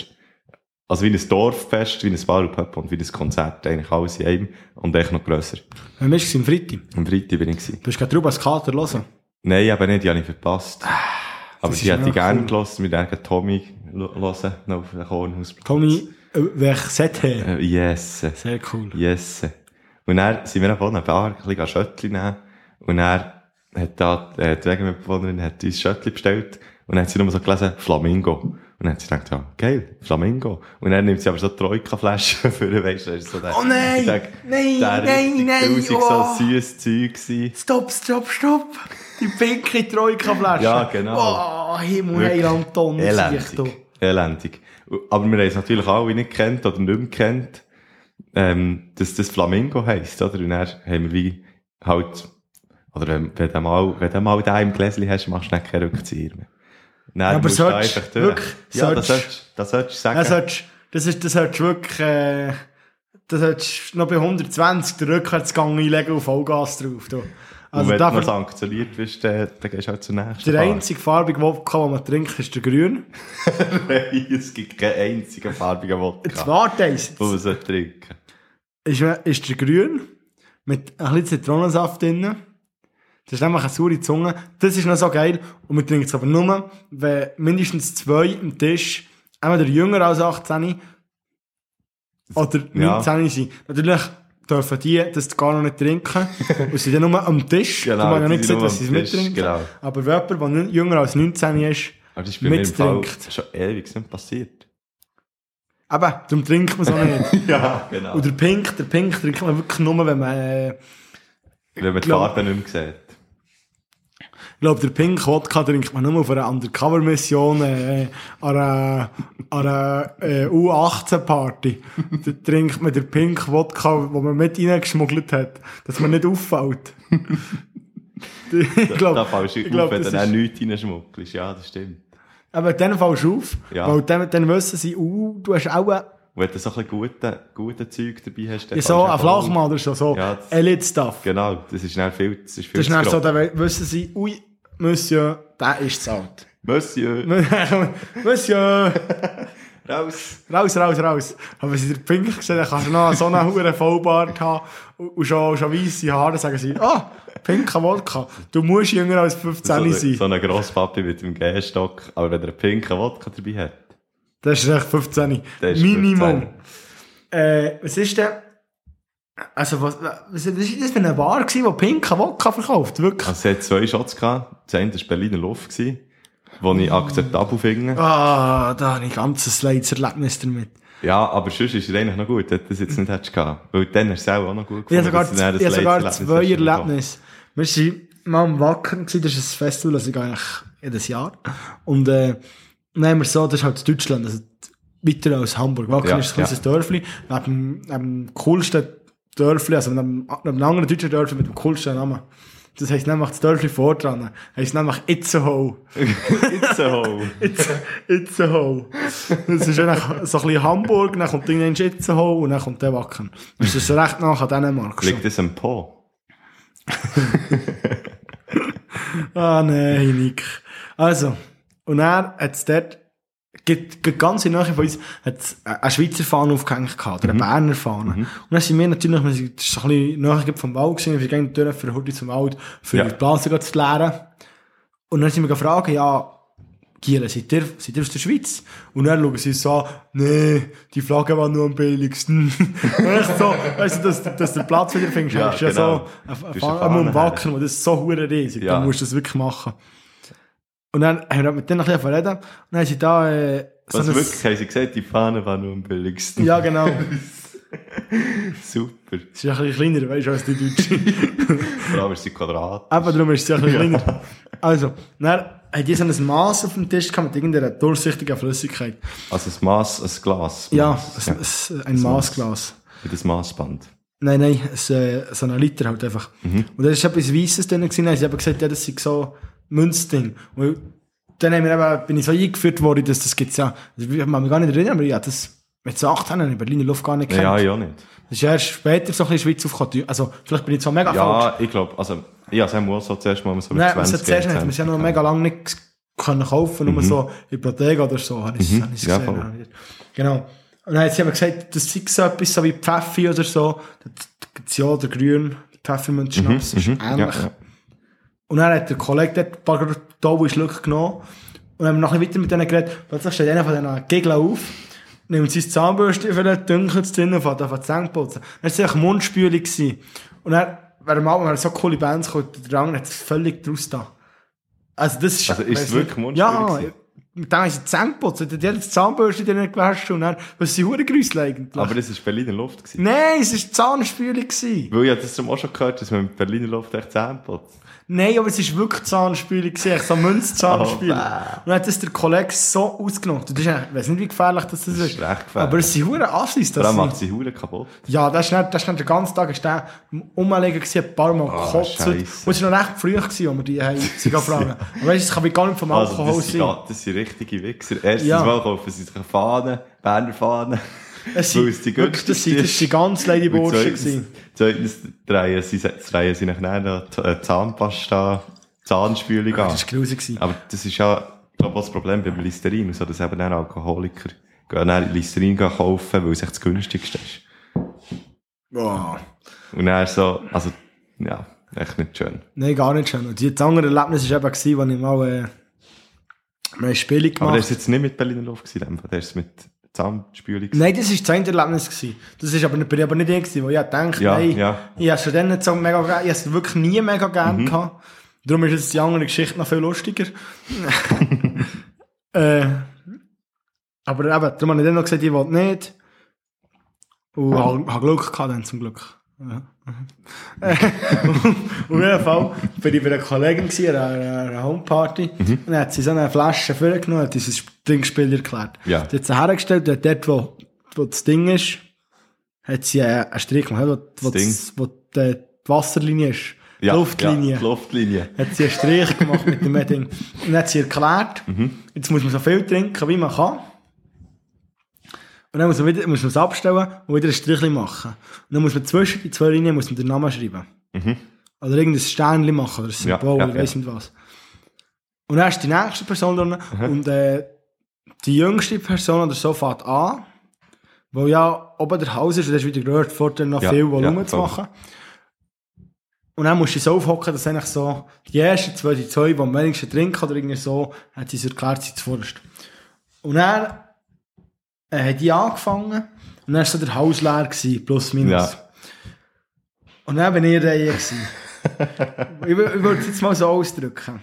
Speaker 1: Also wie ein Dorffest, wie ein Bar und Pub und wie ein Konzert, eigentlich alles in einem und echt noch grösser.
Speaker 2: Wann bist du am Freitag?
Speaker 1: Am Freitag bin ich gewesen.
Speaker 2: Du hast gerade drüber als Kater hören.
Speaker 1: Nein, aber nicht, die habe ich verpasst. Aber
Speaker 2: das
Speaker 1: die hätte ich gerne
Speaker 2: cool.
Speaker 1: gelassen, mit der Tommy hören, noch auf dem Kornhausplatz.
Speaker 2: Tommy, welches Set her?
Speaker 1: Yes.
Speaker 2: Sehr cool.
Speaker 1: Yes. Und dann sind wir von einer Bar ein bisschen Schöttli nehmen. Und dann hat da, äh, die Regenmitbewohnerin hat uns Schöttli bestellt. Und dann hat sie nur so gelesen, Flamingo. Und dann hat sie gedacht, ja, geil, Flamingo. Und dann nimmt sie aber so Troika-Flaschen <laughs> für, weißt du, so der,
Speaker 2: Oh nein!
Speaker 1: sag,
Speaker 2: Nein,
Speaker 1: der
Speaker 2: nein, nein,
Speaker 1: grusig,
Speaker 2: oh.
Speaker 1: so süßes Zeug gewesen.
Speaker 2: Stopp, stopp, stopp! Die pinke Troika-Flasche.
Speaker 1: Ja, genau.
Speaker 2: Oh, Himmel, Heiland, Tonnen,
Speaker 1: Elendig. Elendig. Aber wir haben es natürlich alle nicht kennt oder nicht mehr kennt, ähm, dass das Flamingo heisst, oder? Und dann haben wir wie halt, oder wenn, wenn du mal, wenn du mal da im Gläschen hast, machst du nicht keine Rückzieher mehr. Dann
Speaker 2: aber
Speaker 1: musst du
Speaker 2: solltest-
Speaker 1: einfach durch.
Speaker 2: wirklich,
Speaker 1: ja, das
Speaker 2: solltest-
Speaker 1: das solltest du sagen.
Speaker 2: Das solltest, das ist, das solltest wirklich, äh, das solltest du noch bei 120 den Rückwärtsgang einlegen und Vollgas drauf. Du. Also
Speaker 1: wenn du sanktioniert bist, dann, dann gehst du halt zur nächsten
Speaker 2: der einzige farbige Wodka, den man trinkt, ist der grün. <laughs>
Speaker 1: Nein, es gibt keinen einzigen farbigen
Speaker 2: Jetzt
Speaker 1: Wodka,
Speaker 2: warte eins.
Speaker 1: den man trinken
Speaker 2: Ist, ist der grün mit ein bisschen Zitronensaft drin. Das ist nämlich eine saure Zunge. Das ist noch so geil. Und wir trinken es aber nur, wenn mindestens zwei am Tisch, entweder jünger als 18 oder
Speaker 1: Ja.
Speaker 2: 19 sind. Natürlich dürfen die das gar noch nicht trinken. <laughs> und sind dann nur am Tisch.
Speaker 1: Genau,
Speaker 2: haben ja nicht gesagt, dass sie es mittrinken.
Speaker 1: genau.
Speaker 2: Aber jemand, der nicht jünger als 19 ist,
Speaker 1: Aber das ist bei mir im
Speaker 2: mittrinkt.
Speaker 1: schon ewig nicht passiert.
Speaker 2: eben, darum trinkt man es auch nicht. <laughs>
Speaker 1: ja, genau.
Speaker 2: Und der Pink, der Pink trinkt man wirklich nur, wenn man, äh,
Speaker 1: Wenn man die Farbe nicht mehr sieht.
Speaker 2: Ich glaube, der Pink Wodka trinkt man nur auf einer Undercover-Mission, äh, an einer, an einer äh, U18-Party. da trinkt man den Pink Wodka, wo man mit reingeschmuggelt hat, dass man nicht auffällt. ich
Speaker 1: Da <laughs>
Speaker 2: glaube,
Speaker 1: fällst du
Speaker 2: ich
Speaker 1: auf,
Speaker 2: glaub,
Speaker 1: wenn
Speaker 2: das
Speaker 1: du dann
Speaker 2: ist-
Speaker 1: nichts reinschmuggelst. Ja, das stimmt.
Speaker 2: aber dann fällst du auf,
Speaker 1: Ja.
Speaker 2: weil dann, dann wissen sie, uh, du hast auch
Speaker 1: wenn du so ein bisschen gute, gute Zeug dabei hast, dann
Speaker 2: ja, so ein. Flachmann oder so, so
Speaker 1: Ja,
Speaker 2: Elite-Stuff.
Speaker 1: Genau, das ist schnell viel, das ist viel
Speaker 2: Das ist
Speaker 1: zu
Speaker 2: so, dann wissen sie, ui, Monsieur, der ist zu alt.
Speaker 1: Monsieur, <laughs>
Speaker 2: Monsieur,
Speaker 1: raus!
Speaker 2: raus, raus, raus. Aber wenn sie den Pink gesehen dann kannst du noch so einen hohen Vollbart haben und schon, schon weisse Haare, sagen sie, ah, pinker Wodka, du musst jünger als 15
Speaker 1: So,
Speaker 2: sein.
Speaker 1: so ein Grosspapi mit dem Gehstock, aber wenn er einen pinken Wodka dabei hat,
Speaker 2: Das ist echt 15.
Speaker 1: Der ist
Speaker 2: Minimum.
Speaker 1: 15.
Speaker 2: Äh, was ist denn, also was, was, ist das für eine Bar gewesen, die pinker Wodka verkauft? Wirklich?
Speaker 1: also es hat zwei Shots gehabt. Das eine war Berliner Luft, gewesen, wo ich akzeptabel finde.
Speaker 2: Ah, da habe ich ein ganzes Leidserlebnis damit.
Speaker 1: Ja, aber sonst ist es eigentlich noch gut, dass du das jetzt nicht hättest gehabt. Weil dann hast du es auch noch gut
Speaker 2: Ich habe sogar, ich sogar zwei. Erlebnisse. Wir waren mal am Wacken, das ist ein Festival, das ich eigentlich jedes Jahr. Und äh, haben wir so, das ist halt Deutschland, also weiter als Hamburg. Wacken
Speaker 1: Ja,
Speaker 2: ist ein kleines Dörfli, neben, neben dem coolsten Dörfli, also neben, neben einem anderen deutschen Dörfli mit dem coolsten Namen. Das heisst nämlich das Dörfli vor dran. Heisst nämlich Itzehoe. <laughs>
Speaker 1: Itzehoe.
Speaker 2: Itze- Itzehoe. Das ist eigentlich so ein bisschen Hamburg, dann kommt irgendwann Itzehoe und dann kommt der Wacken. Das ist so recht nach an Dänemark.
Speaker 1: Liegt das am Po? <laughs>
Speaker 2: Ah, nein, Nick. Also, und er hat es dort, ganz in der Nähe von uns, hat eine Schweizer Fahne aufgehängt gehabt, oder eine Berner Fahne. Und dann sind wir natürlich, wir sind ein bisschen näher vom Wald gewesen, wir gehen durch für heute zum Wald, für
Speaker 1: Ja.
Speaker 2: die Blase zu leeren. Und dann sind wir gefragt, ja, Giele, seid ihr, seid ihr aus der Schweiz? Und dann schauen sie uns so an, nee, die Flagge war nur am billigsten. <laughs> echt so, weißt du, dass, dass der Platz wieder findest,
Speaker 1: Ja,
Speaker 2: ist ja
Speaker 1: genau.
Speaker 2: so, ein Fahne am
Speaker 1: Fahne
Speaker 2: Wacken, das ist so riesig,
Speaker 1: Ja.
Speaker 2: dann musst du das wirklich machen. Und dann haben wir mit denen ein bisschen reden, und dann haben sie da, äh, so
Speaker 1: Was wirklich, haben sie gesagt, die Fahne war nur am billigsten.
Speaker 2: ja, genau. <laughs>
Speaker 1: Super.
Speaker 2: Sie ist ein bisschen kleiner, weißt du, als die Deutsche. <laughs>
Speaker 1: Vor allem ist sie Quadrat.
Speaker 2: Aber darum ist sie ein bisschen kleiner. Also, dann hat die so ein Maß auf dem Tisch gehabt mit irgendeiner durchsichtigen Flüssigkeit.
Speaker 1: Also ein Maß, ein Glas.
Speaker 2: Ja,
Speaker 1: Maß.
Speaker 2: ein, ein, Maßglas.
Speaker 1: Wie das Maßband.
Speaker 2: Nein, nein, es, äh, so ein Liter halt einfach. Und da ist etwas Weisses drin gewesen, dann haben sie eben gesagt, ja, das sei so Münzding. Und dann haben wir eben, bin ich so eingeführt worden, dass das gibt's ja. Also, ich kann mich gar nicht erinnern, aber ja, das mit so 18 habe ich Berliner Luft gar nicht
Speaker 1: Ja,
Speaker 2: gekannt.
Speaker 1: ja nicht.
Speaker 2: Das ist erst später so ein bisschen Schweiz aufgekommen. Also, vielleicht bin ich zwar mega falsch.
Speaker 1: Ja, ich glaube, also, ja, das haben wir auch so zuerst mal so mit
Speaker 2: Nein, man
Speaker 1: 20
Speaker 2: hat zuerst hat man es ja noch mega lange nicht können kaufen, nur so Bottega oder so, habe ich es
Speaker 1: Ja,
Speaker 2: gesehen.
Speaker 1: voll.
Speaker 2: habe ich- Genau. Und dann hat sie aber gesagt, das sei so etwas so wie Pfeffi oder so. Da gibt es ja der Grün, Pfefferminzschnaps, ist ähnlich.
Speaker 1: Ja, ja.
Speaker 2: Und dann hat der Kollege dort ein paar tolle Schlücke genommen. Und haben wir weiter mit denen geredet. Plötzlich steht einer von diesen Gegeln auf, nimmt sein Zahnbürste für den Dünkelt es drin und fängt an zu zu putzen. Dann war es Mundspülung. Und dann, während Album, wenn so coole Bands kommt, der Rang hat es völlig draus da. Also das ist...
Speaker 1: Also ist es wirklich Mundspülung
Speaker 2: Ja,
Speaker 1: gewesen?
Speaker 2: mit dem haben sie die Zähne geputzt. Die hat das Zahnbürste drin gewaschen und dann, was sind Hurengrüssel eigentlich?
Speaker 1: Aber das war Berliner Luft. Gewesen.
Speaker 2: Nein, es war Zahnspülung.
Speaker 1: Weil ich das auch schon gehört, dass man mit Berliner Luft echt Zähne putzt.
Speaker 2: Nein, aber es war wirklich Zahnspülung, gewesen, so Münzzahnspülung.
Speaker 1: Oh,
Speaker 2: und dann hat das der Kollege so ausgenommen. Das ist, ich weiss nicht, wie gefährlich das, ist.
Speaker 1: ist recht gefährlich.
Speaker 2: Aber es sind hure Assis, das
Speaker 1: macht
Speaker 2: sind.
Speaker 1: sie Huren kaputt.
Speaker 2: Ja, das das ist nicht den ganzen Tag, ist der Umlegen ein paar Mal gekotzt. Und es war noch recht früh, als wir die haben, <laughs> sie fragen. Aber weißt du, es kann wie gar nicht vom
Speaker 1: Also,
Speaker 2: Alkohol
Speaker 1: das, sind,
Speaker 2: sein.
Speaker 1: ga- das sind richtige Wichser. Erstens
Speaker 2: Ja.
Speaker 1: mal kaufen sie sich eine Fahne, Berner Fahne.
Speaker 2: Es sind,
Speaker 1: es die
Speaker 2: wirklich, das sind, das sind ganz Lady
Speaker 1: Und
Speaker 2: Bursche
Speaker 1: zweitens,
Speaker 2: gewesen.
Speaker 1: zweitens drehen sie, drehen sie nachher Zahnpasta, Zahnspülung an.
Speaker 2: Das war gewesen.
Speaker 1: Aber das ist ja, glaube ich, das Problem beim Listerin, und so, dass eben dann Alkoholiker gehen dann Listerin kaufen, weil es echt das günstigste ist.
Speaker 2: Boah.
Speaker 1: Und dann so, also, ja, echt nicht schön.
Speaker 2: Nein, gar nicht schön. Und die- das andere Erlebnis war eben, als ich mal, äh, eine Spielung gemacht
Speaker 1: Aber der ist jetzt nicht mit Berliner Luft gewesen, der ist mit Gewesen.
Speaker 2: Nein, das war das eine Erlebnis. Gewesen. Das ist aber, bin ich aber nicht ich, gewesen, wo ich dachte,
Speaker 1: Ja,
Speaker 2: nein,
Speaker 1: ja.
Speaker 2: ich habe schon dann nicht so mega ich habe es wirklich nie mega gerne gehabt. Darum ist jetzt die andere Geschichte noch viel lustiger. <laughs> äh, Aber eben, darum habe ich dann noch gesagt, ich will nicht. Und habe hab Glück gehabt dann, zum Glück. Ja. Auf jeden Fall bin ich bei einer Kollegin gewesen, an einer, Homeparty. Und dann hat sie so eine Flasche vorgenommen, hat dieses Trinkspiel erklärt.
Speaker 1: Ja.
Speaker 2: Die hat sie hergestellt, und dort, wo, wo das Ding ist, hat sie einen Strich gemacht, wo, wo,
Speaker 1: Das
Speaker 2: wo die, die Wasserlinie ist.
Speaker 1: Ja,
Speaker 2: Luftlinie
Speaker 1: Ja, Luftlinie.
Speaker 2: hat sie einen Strich gemacht mit dem Ding. Und dann hat sie erklärt, jetzt muss man so viel trinken, wie man kann. Und dann muss man, wieder, muss man es abstellen und wieder ein Strichchen machen. Und dann muss man zwischen die zwei Linien muss man den Namen schreiben. Oder irgendein Sternchen machen, oder ein
Speaker 1: Ja,
Speaker 2: Symbol,
Speaker 1: ja,
Speaker 2: ich weiss nicht was. Und dann ist die nächste Person drin und äh, die jüngste Person oder so fährt an, wo ja oben der Haus ist und das ist wieder gehört, vor dann noch
Speaker 1: Ja,
Speaker 2: viel Volumen
Speaker 1: ja,
Speaker 2: zu machen. Und dann musst du so aufhocken, dass eigentlich so, die ersten zwei, die zwei, die am wenigsten trinken oder irgendwie so, hat sie es erklärt, sie zuvorderst. Und dann äh, hat die angefangen und dann war so der Haus leer, gewesen, plus minus.
Speaker 1: Ja.
Speaker 2: Und dann bin ich in der Reihe. <laughs> ich, ich würde es jetzt mal so ausdrücken.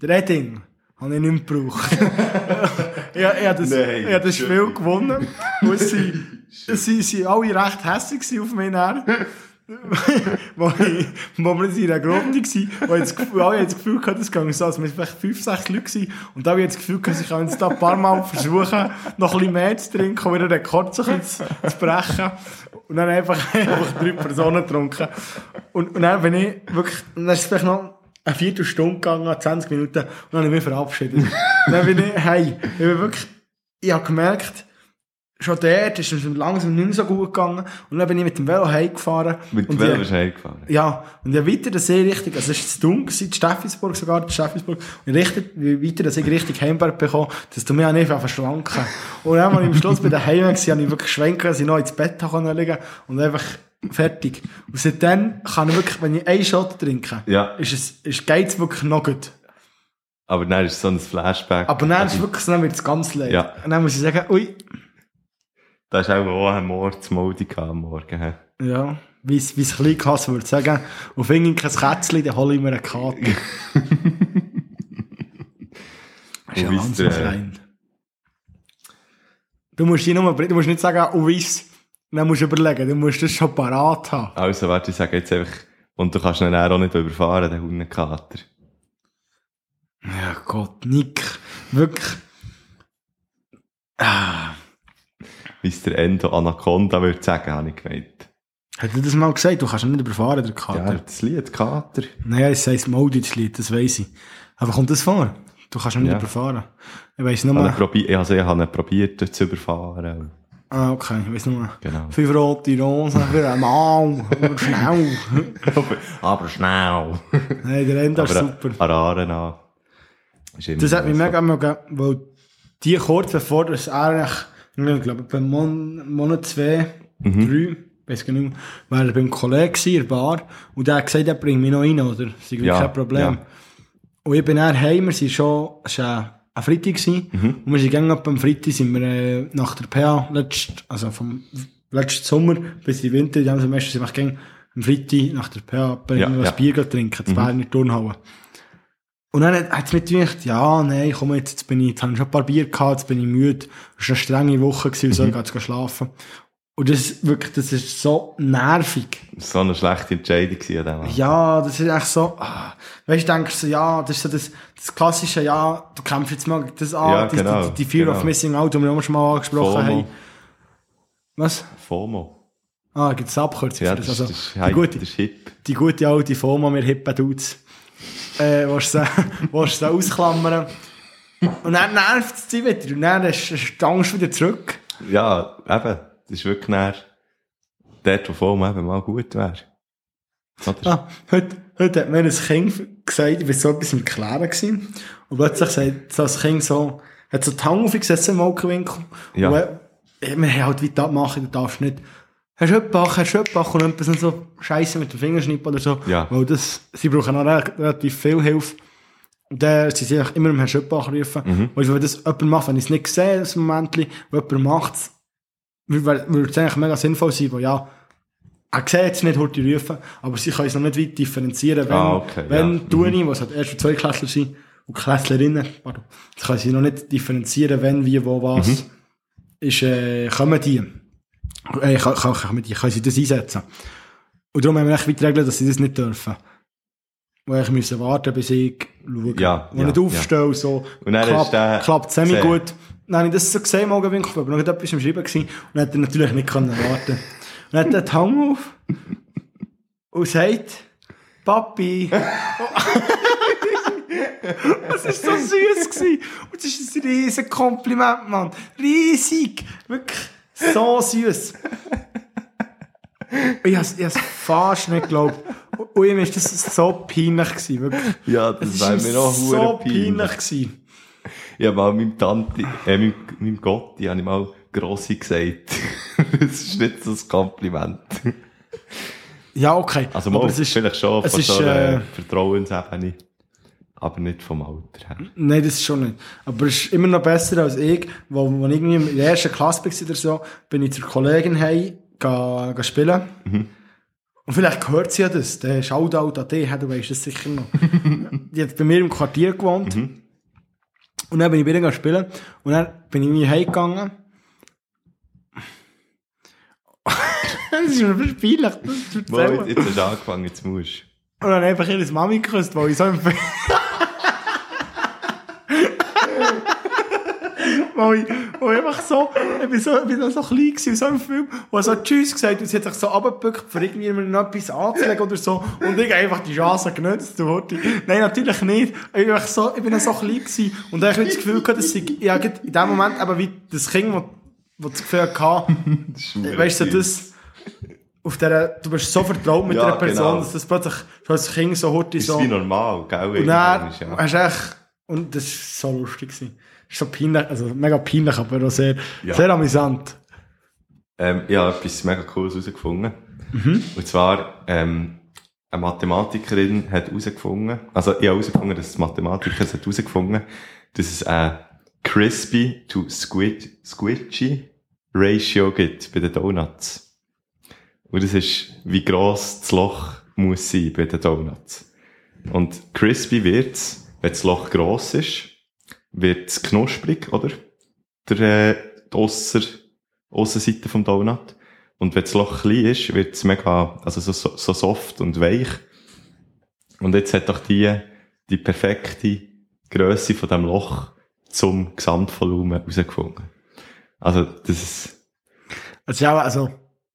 Speaker 2: Der Redding habe ich nicht mehr gebraucht. <laughs> ich, ich, habe das,
Speaker 1: Nein,
Speaker 2: ich habe das. Spiel gewonnen. Und sie, <laughs> sie, alle recht hässlich auf mich. Dann. Wo, ich, wo wir in einer Gruppe waren, wo ich das Gefühl, alle das Gefühl gehabt, es gehen so, als wir vielleicht fünf, sechs Leute waren. Und da habe ich das Gefühl gehabt, ich jetzt da ein paar Mal versuchen, noch ein bisschen mehr zu trinken, um wieder den Rekord zu, zu brechen. Und dann einfach, <laughs> einfach drei Personen getrunken. Und, und dann bin ich wirklich, dann ist es vielleicht noch eine Viertelstunde gegangen, 20 Minuten, und dann habe ich mich verabschiedet. dann bin ich, hey, ich bin wirklich, ich habe gemerkt, schon dort ist es langsam nicht mehr so gut gegangen. Und dann bin ich mit dem Velo heimgefahren.
Speaker 1: Mit dem Velo
Speaker 2: ich-
Speaker 1: bist du heimgefahren.
Speaker 2: ja, und je weiter das ich richtig, also es ist zu dunkel, gewesen, in Steffisburg sogar, in Steffisburg, und richtig, wie weiter das ich richtig Heimberg bekomme, desto mehr habe ich einfach verschlanken. Und dann, als ich am Schluss bei den Heimen war, habe ich wirklich schwenken, dass ich noch ins Bett konnte liegen und einfach fertig. Und seitdem kann ich wirklich, wenn ich einen Shot trinke,
Speaker 1: Ja.
Speaker 2: ist es, ist, geht's wirklich noch gut.
Speaker 1: Aber dann ist es so ein Flashback.
Speaker 2: Aber dann ist es wirklich, dann wird es ganz leid.
Speaker 1: Ja.
Speaker 2: Und dann muss ich sagen, ui,
Speaker 1: Da ist auch auch ein Mordsmodi am Morgen. hä?
Speaker 2: ja, wie es, wie es Kleinkass würde sagen, auf irgendein Kätzchen, dann hole ich mir einen Kater. <laughs> Das ist ja
Speaker 1: äh,
Speaker 2: klein. Du musst, die nur, du musst nicht sagen, oh weiss, dann musst du überlegen, du musst das schon parat haben.
Speaker 1: Also, warte, ich sage jetzt einfach, und du kannst ihn auch nicht überfahren, den Hundekater.
Speaker 2: Ja Gott, Nick, wirklich. Ah,
Speaker 1: Wie es der Endo Anaconda würde sagen, habe ich gemeint.
Speaker 2: hat er das mal gesagt? Du kannst ihn nicht überfahren, der Kater.
Speaker 1: Ja, das Lied, Kater.
Speaker 2: Naja, es heisst Mauditsch-Lied, das weiss ich. Aber kommt das vor? Du kannst ihn nicht
Speaker 1: Ja.
Speaker 2: überfahren. Ich weiss nur
Speaker 1: Ich habe
Speaker 2: mal.
Speaker 1: also ich habe ihn probiert zu überfahren.
Speaker 2: Ah, okay, ich weiss nur.
Speaker 1: Genau.
Speaker 2: Fünf rote Rosen für einen Mann. Aber schnell. <laughs>
Speaker 1: Aber schnell.
Speaker 2: Nein, der Ende ist super.
Speaker 1: Ararena. Ist
Speaker 2: Das hat mich mega mögen, weil die kurz bevor das eigentlich, ich glaube, beim Mon Monat zwei,
Speaker 1: Mhm.
Speaker 2: drei, weiß gar nicht mehr, war er beim Kollegen in der Bar, und der hat gesagt, er bringt mich noch rein, oder? Das ist
Speaker 1: Ja,
Speaker 2: kein Problem.
Speaker 1: ja.
Speaker 2: Und ich bin dann heim, wir sind schon, es war ein Freitag gewesen,
Speaker 1: Mhm.
Speaker 2: und wir sind gegangen, am Freitag sind wir äh, nach der PA, letzt, also vom letzten Sommer bis in den Winter, in diesem Semester sind wir gegangen, am Freitag nach der PA, bei
Speaker 1: Ja,
Speaker 2: ja,
Speaker 1: ja.
Speaker 2: ein Bier trinken, das Berner Turnhalle. Und dann hat es mir gedacht, ja, nein, komm jetzt, jetzt bin ich, jetzt habe ich schon ein paar Bier gehabt, jetzt bin ich müde. Es war eine strenge Woche, gewesen,
Speaker 1: Mhm.
Speaker 2: so, ich gehe jetzt schlafen. Und das ist wirklich, das ist so nervig.
Speaker 1: So eine schlechte Entscheidung an dem Abend.
Speaker 2: Ja, das ist echt so, ah, weißt du, denkst so, ja, das ist so das, das klassische, ja, du kämpfst jetzt mal das an,
Speaker 1: Ja,
Speaker 2: die,
Speaker 1: genau,
Speaker 2: die, die Fear
Speaker 1: genau.
Speaker 2: of Missing Out, die wir auch schon mal angesprochen
Speaker 1: FOMO.
Speaker 2: haben. Was?
Speaker 1: FOMO.
Speaker 2: Ah, gibt es Abkürzung
Speaker 1: Ja, das,
Speaker 2: das?
Speaker 1: das,
Speaker 2: Also,
Speaker 1: ist,
Speaker 2: die, gute,
Speaker 1: das ist hip.
Speaker 2: die gute alte FOMO, wir hippen Dudes. Äh, <laughs> willst du sie, ausklammern? Und dann nervt es dich wieder. Und dann ist, die Angst wieder zurück.
Speaker 1: Ja, eben. Das ist wirklich näher dort, wo FOMO eben mal gut wäre.
Speaker 2: Ah, heute, heute hat mir ein Kind gesagt, ich war so etwas im Erklären gewesen. Und plötzlich sagt so das Kind so, hat so die Hand aufgesessen im Augenwinkel.
Speaker 1: Ja.
Speaker 2: Und wir haben halt weiter abmachen, du darfst nicht. Herr Schöppach, Herr Schöppach und etwas so Scheiße mit dem Fingerschnipp oder so.
Speaker 1: Ja.
Speaker 2: Weil das, sie brauchen auch re- relativ viel Hilfe. Und dann sie sich immer im Herrn Schöppach rufen.
Speaker 1: Mhm.
Speaker 2: Weil wenn das jemand macht, wenn ich es nicht sehe, das Moment, wo jemand macht es, würde es eigentlich mega sinnvoll sein, weil ja, er sieht jetzt nicht, heute rufen, aber sie können es noch nicht weit differenzieren, wenn,
Speaker 1: Ah, okay,
Speaker 2: wenn
Speaker 1: ja.
Speaker 2: du mhm. was halt erst und zwei Klässler sind, und Klässlerinnen, pardon, das können sie noch nicht differenzieren, wenn, wie, wo, was.
Speaker 1: Mhm.
Speaker 2: ist, äh, kommen die. Äh, kann, kann, kann, können sie das einsetzen. Und darum haben wir echt wie die Regel, dass sie das nicht dürfen. Wo ich müssen warten, bis ich schaue.
Speaker 1: Ja,
Speaker 2: Wo
Speaker 1: ja,
Speaker 2: nicht aufstehe, so.
Speaker 1: Und dann
Speaker 2: klappt,
Speaker 1: ist der
Speaker 2: klappt semi
Speaker 1: gesehen.
Speaker 2: gut. Dann habe ich das so gesehen, im Augenwinkel, aber noch etwas am Schreiben gewesen. Und dann hat er natürlich nicht können warten. Und dann hat er die Hand auf. Und sagt, Papi. <laughs> Das war so süß. Gewesen. Und das ist ein riesen Kompliment, Mann. Riesig. Wirklich so süß. Ich habe es fast nicht geglaubt. Und ihm war das so peinlich. Gewesen, wirklich.
Speaker 1: Ja, das
Speaker 2: Es
Speaker 1: wäre
Speaker 2: ist
Speaker 1: mir auch
Speaker 2: so
Speaker 1: hure
Speaker 2: peinlich. gewesen.
Speaker 1: Ich habe mal meinem Tante, äh, meinem, meinem Gotti, habe ich mal Grossi gesagt. <laughs> das ist nicht so ein Kompliment.
Speaker 2: Ja, okay.
Speaker 1: Also mal,
Speaker 2: aber es ist,
Speaker 1: vielleicht schon
Speaker 2: es
Speaker 1: von
Speaker 2: ist,
Speaker 1: so einer
Speaker 2: äh,
Speaker 1: Vertrauensebene. Aber nicht vom Alter her.
Speaker 2: Nein, das ist schon nicht. Aber es ist immer noch besser als ich, wo ich irgendwie in der ersten Klasse war oder so, bin ich zur Kollegin heim, ga, ga spielen. Und vielleicht hört sie ja das, der Shoutout an dich, du weißt das sicher noch. <laughs> die hat bei mir im Quartier gewohnt. Und dann bin ich wieder spielen. Und dann bin ich irgendwie heimgegangen. <laughs> das ist mir
Speaker 1: Mal,
Speaker 2: erzählen.
Speaker 1: jetzt hast du angefangen, jetzt musst
Speaker 2: Und dann einfach ihre Mami geküsst, weil ich so im <laughs> Weil ich, weil ich einfach so, ich bin so, ich bin so klein gewesen, so im Film, wo er so Tschüss gesagt hat, und sie hat sich so runtergebückt, für irgendwie mir noch etwas anzulegen oder so, und ich einfach die Chance genutzt, du Horti. Nein, natürlich nicht. Ich bin einfach so, ich bin so klein gewesen, und dann habe ich das Gefühl gehabt, dass ich, ja, in dem Moment, aber wie das Kind, wo, wo das Gefühl hatte, <laughs> weißt du, das, auf der, du bist so vertraut mit
Speaker 1: Ja,
Speaker 2: der Person,
Speaker 1: genau.
Speaker 2: dass das plötzlich schon als Kind so
Speaker 1: Ist
Speaker 2: so.
Speaker 1: wie normal, gell?
Speaker 2: Und dann
Speaker 1: ist, ja.
Speaker 2: hast echt, und das war so lustig. Gewesen. So peinlich, also mega peinlich, aber auch sehr,
Speaker 1: Ja.
Speaker 2: sehr amüsant.
Speaker 1: Ähm, ich habe etwas mega Cooles herausgefunden.
Speaker 2: Mhm.
Speaker 1: Und zwar, ähm, eine Mathematikerin hat herausgefunden, also ich habe herausgefunden, dass Mathematiker hat herausgefunden, dass es ein Crispy to Squid, Squidgy Ratio gibt bei den Donuts. Und das ist, wie gross das Loch muss sein bei den Donuts. Und crispy wird's, wenn das Loch gross ist, wird's knusprig, oder? Der, äh, die Ausser, Aussenseite vom Donut. Und wenn das Loch klein ist, wird's mega, also so, so, so soft und weich. Und jetzt hat doch die, die perfekte Grösse von dem Loch zum Gesamtvolumen herausgefunden. Also, das ist,
Speaker 2: ist auch, also,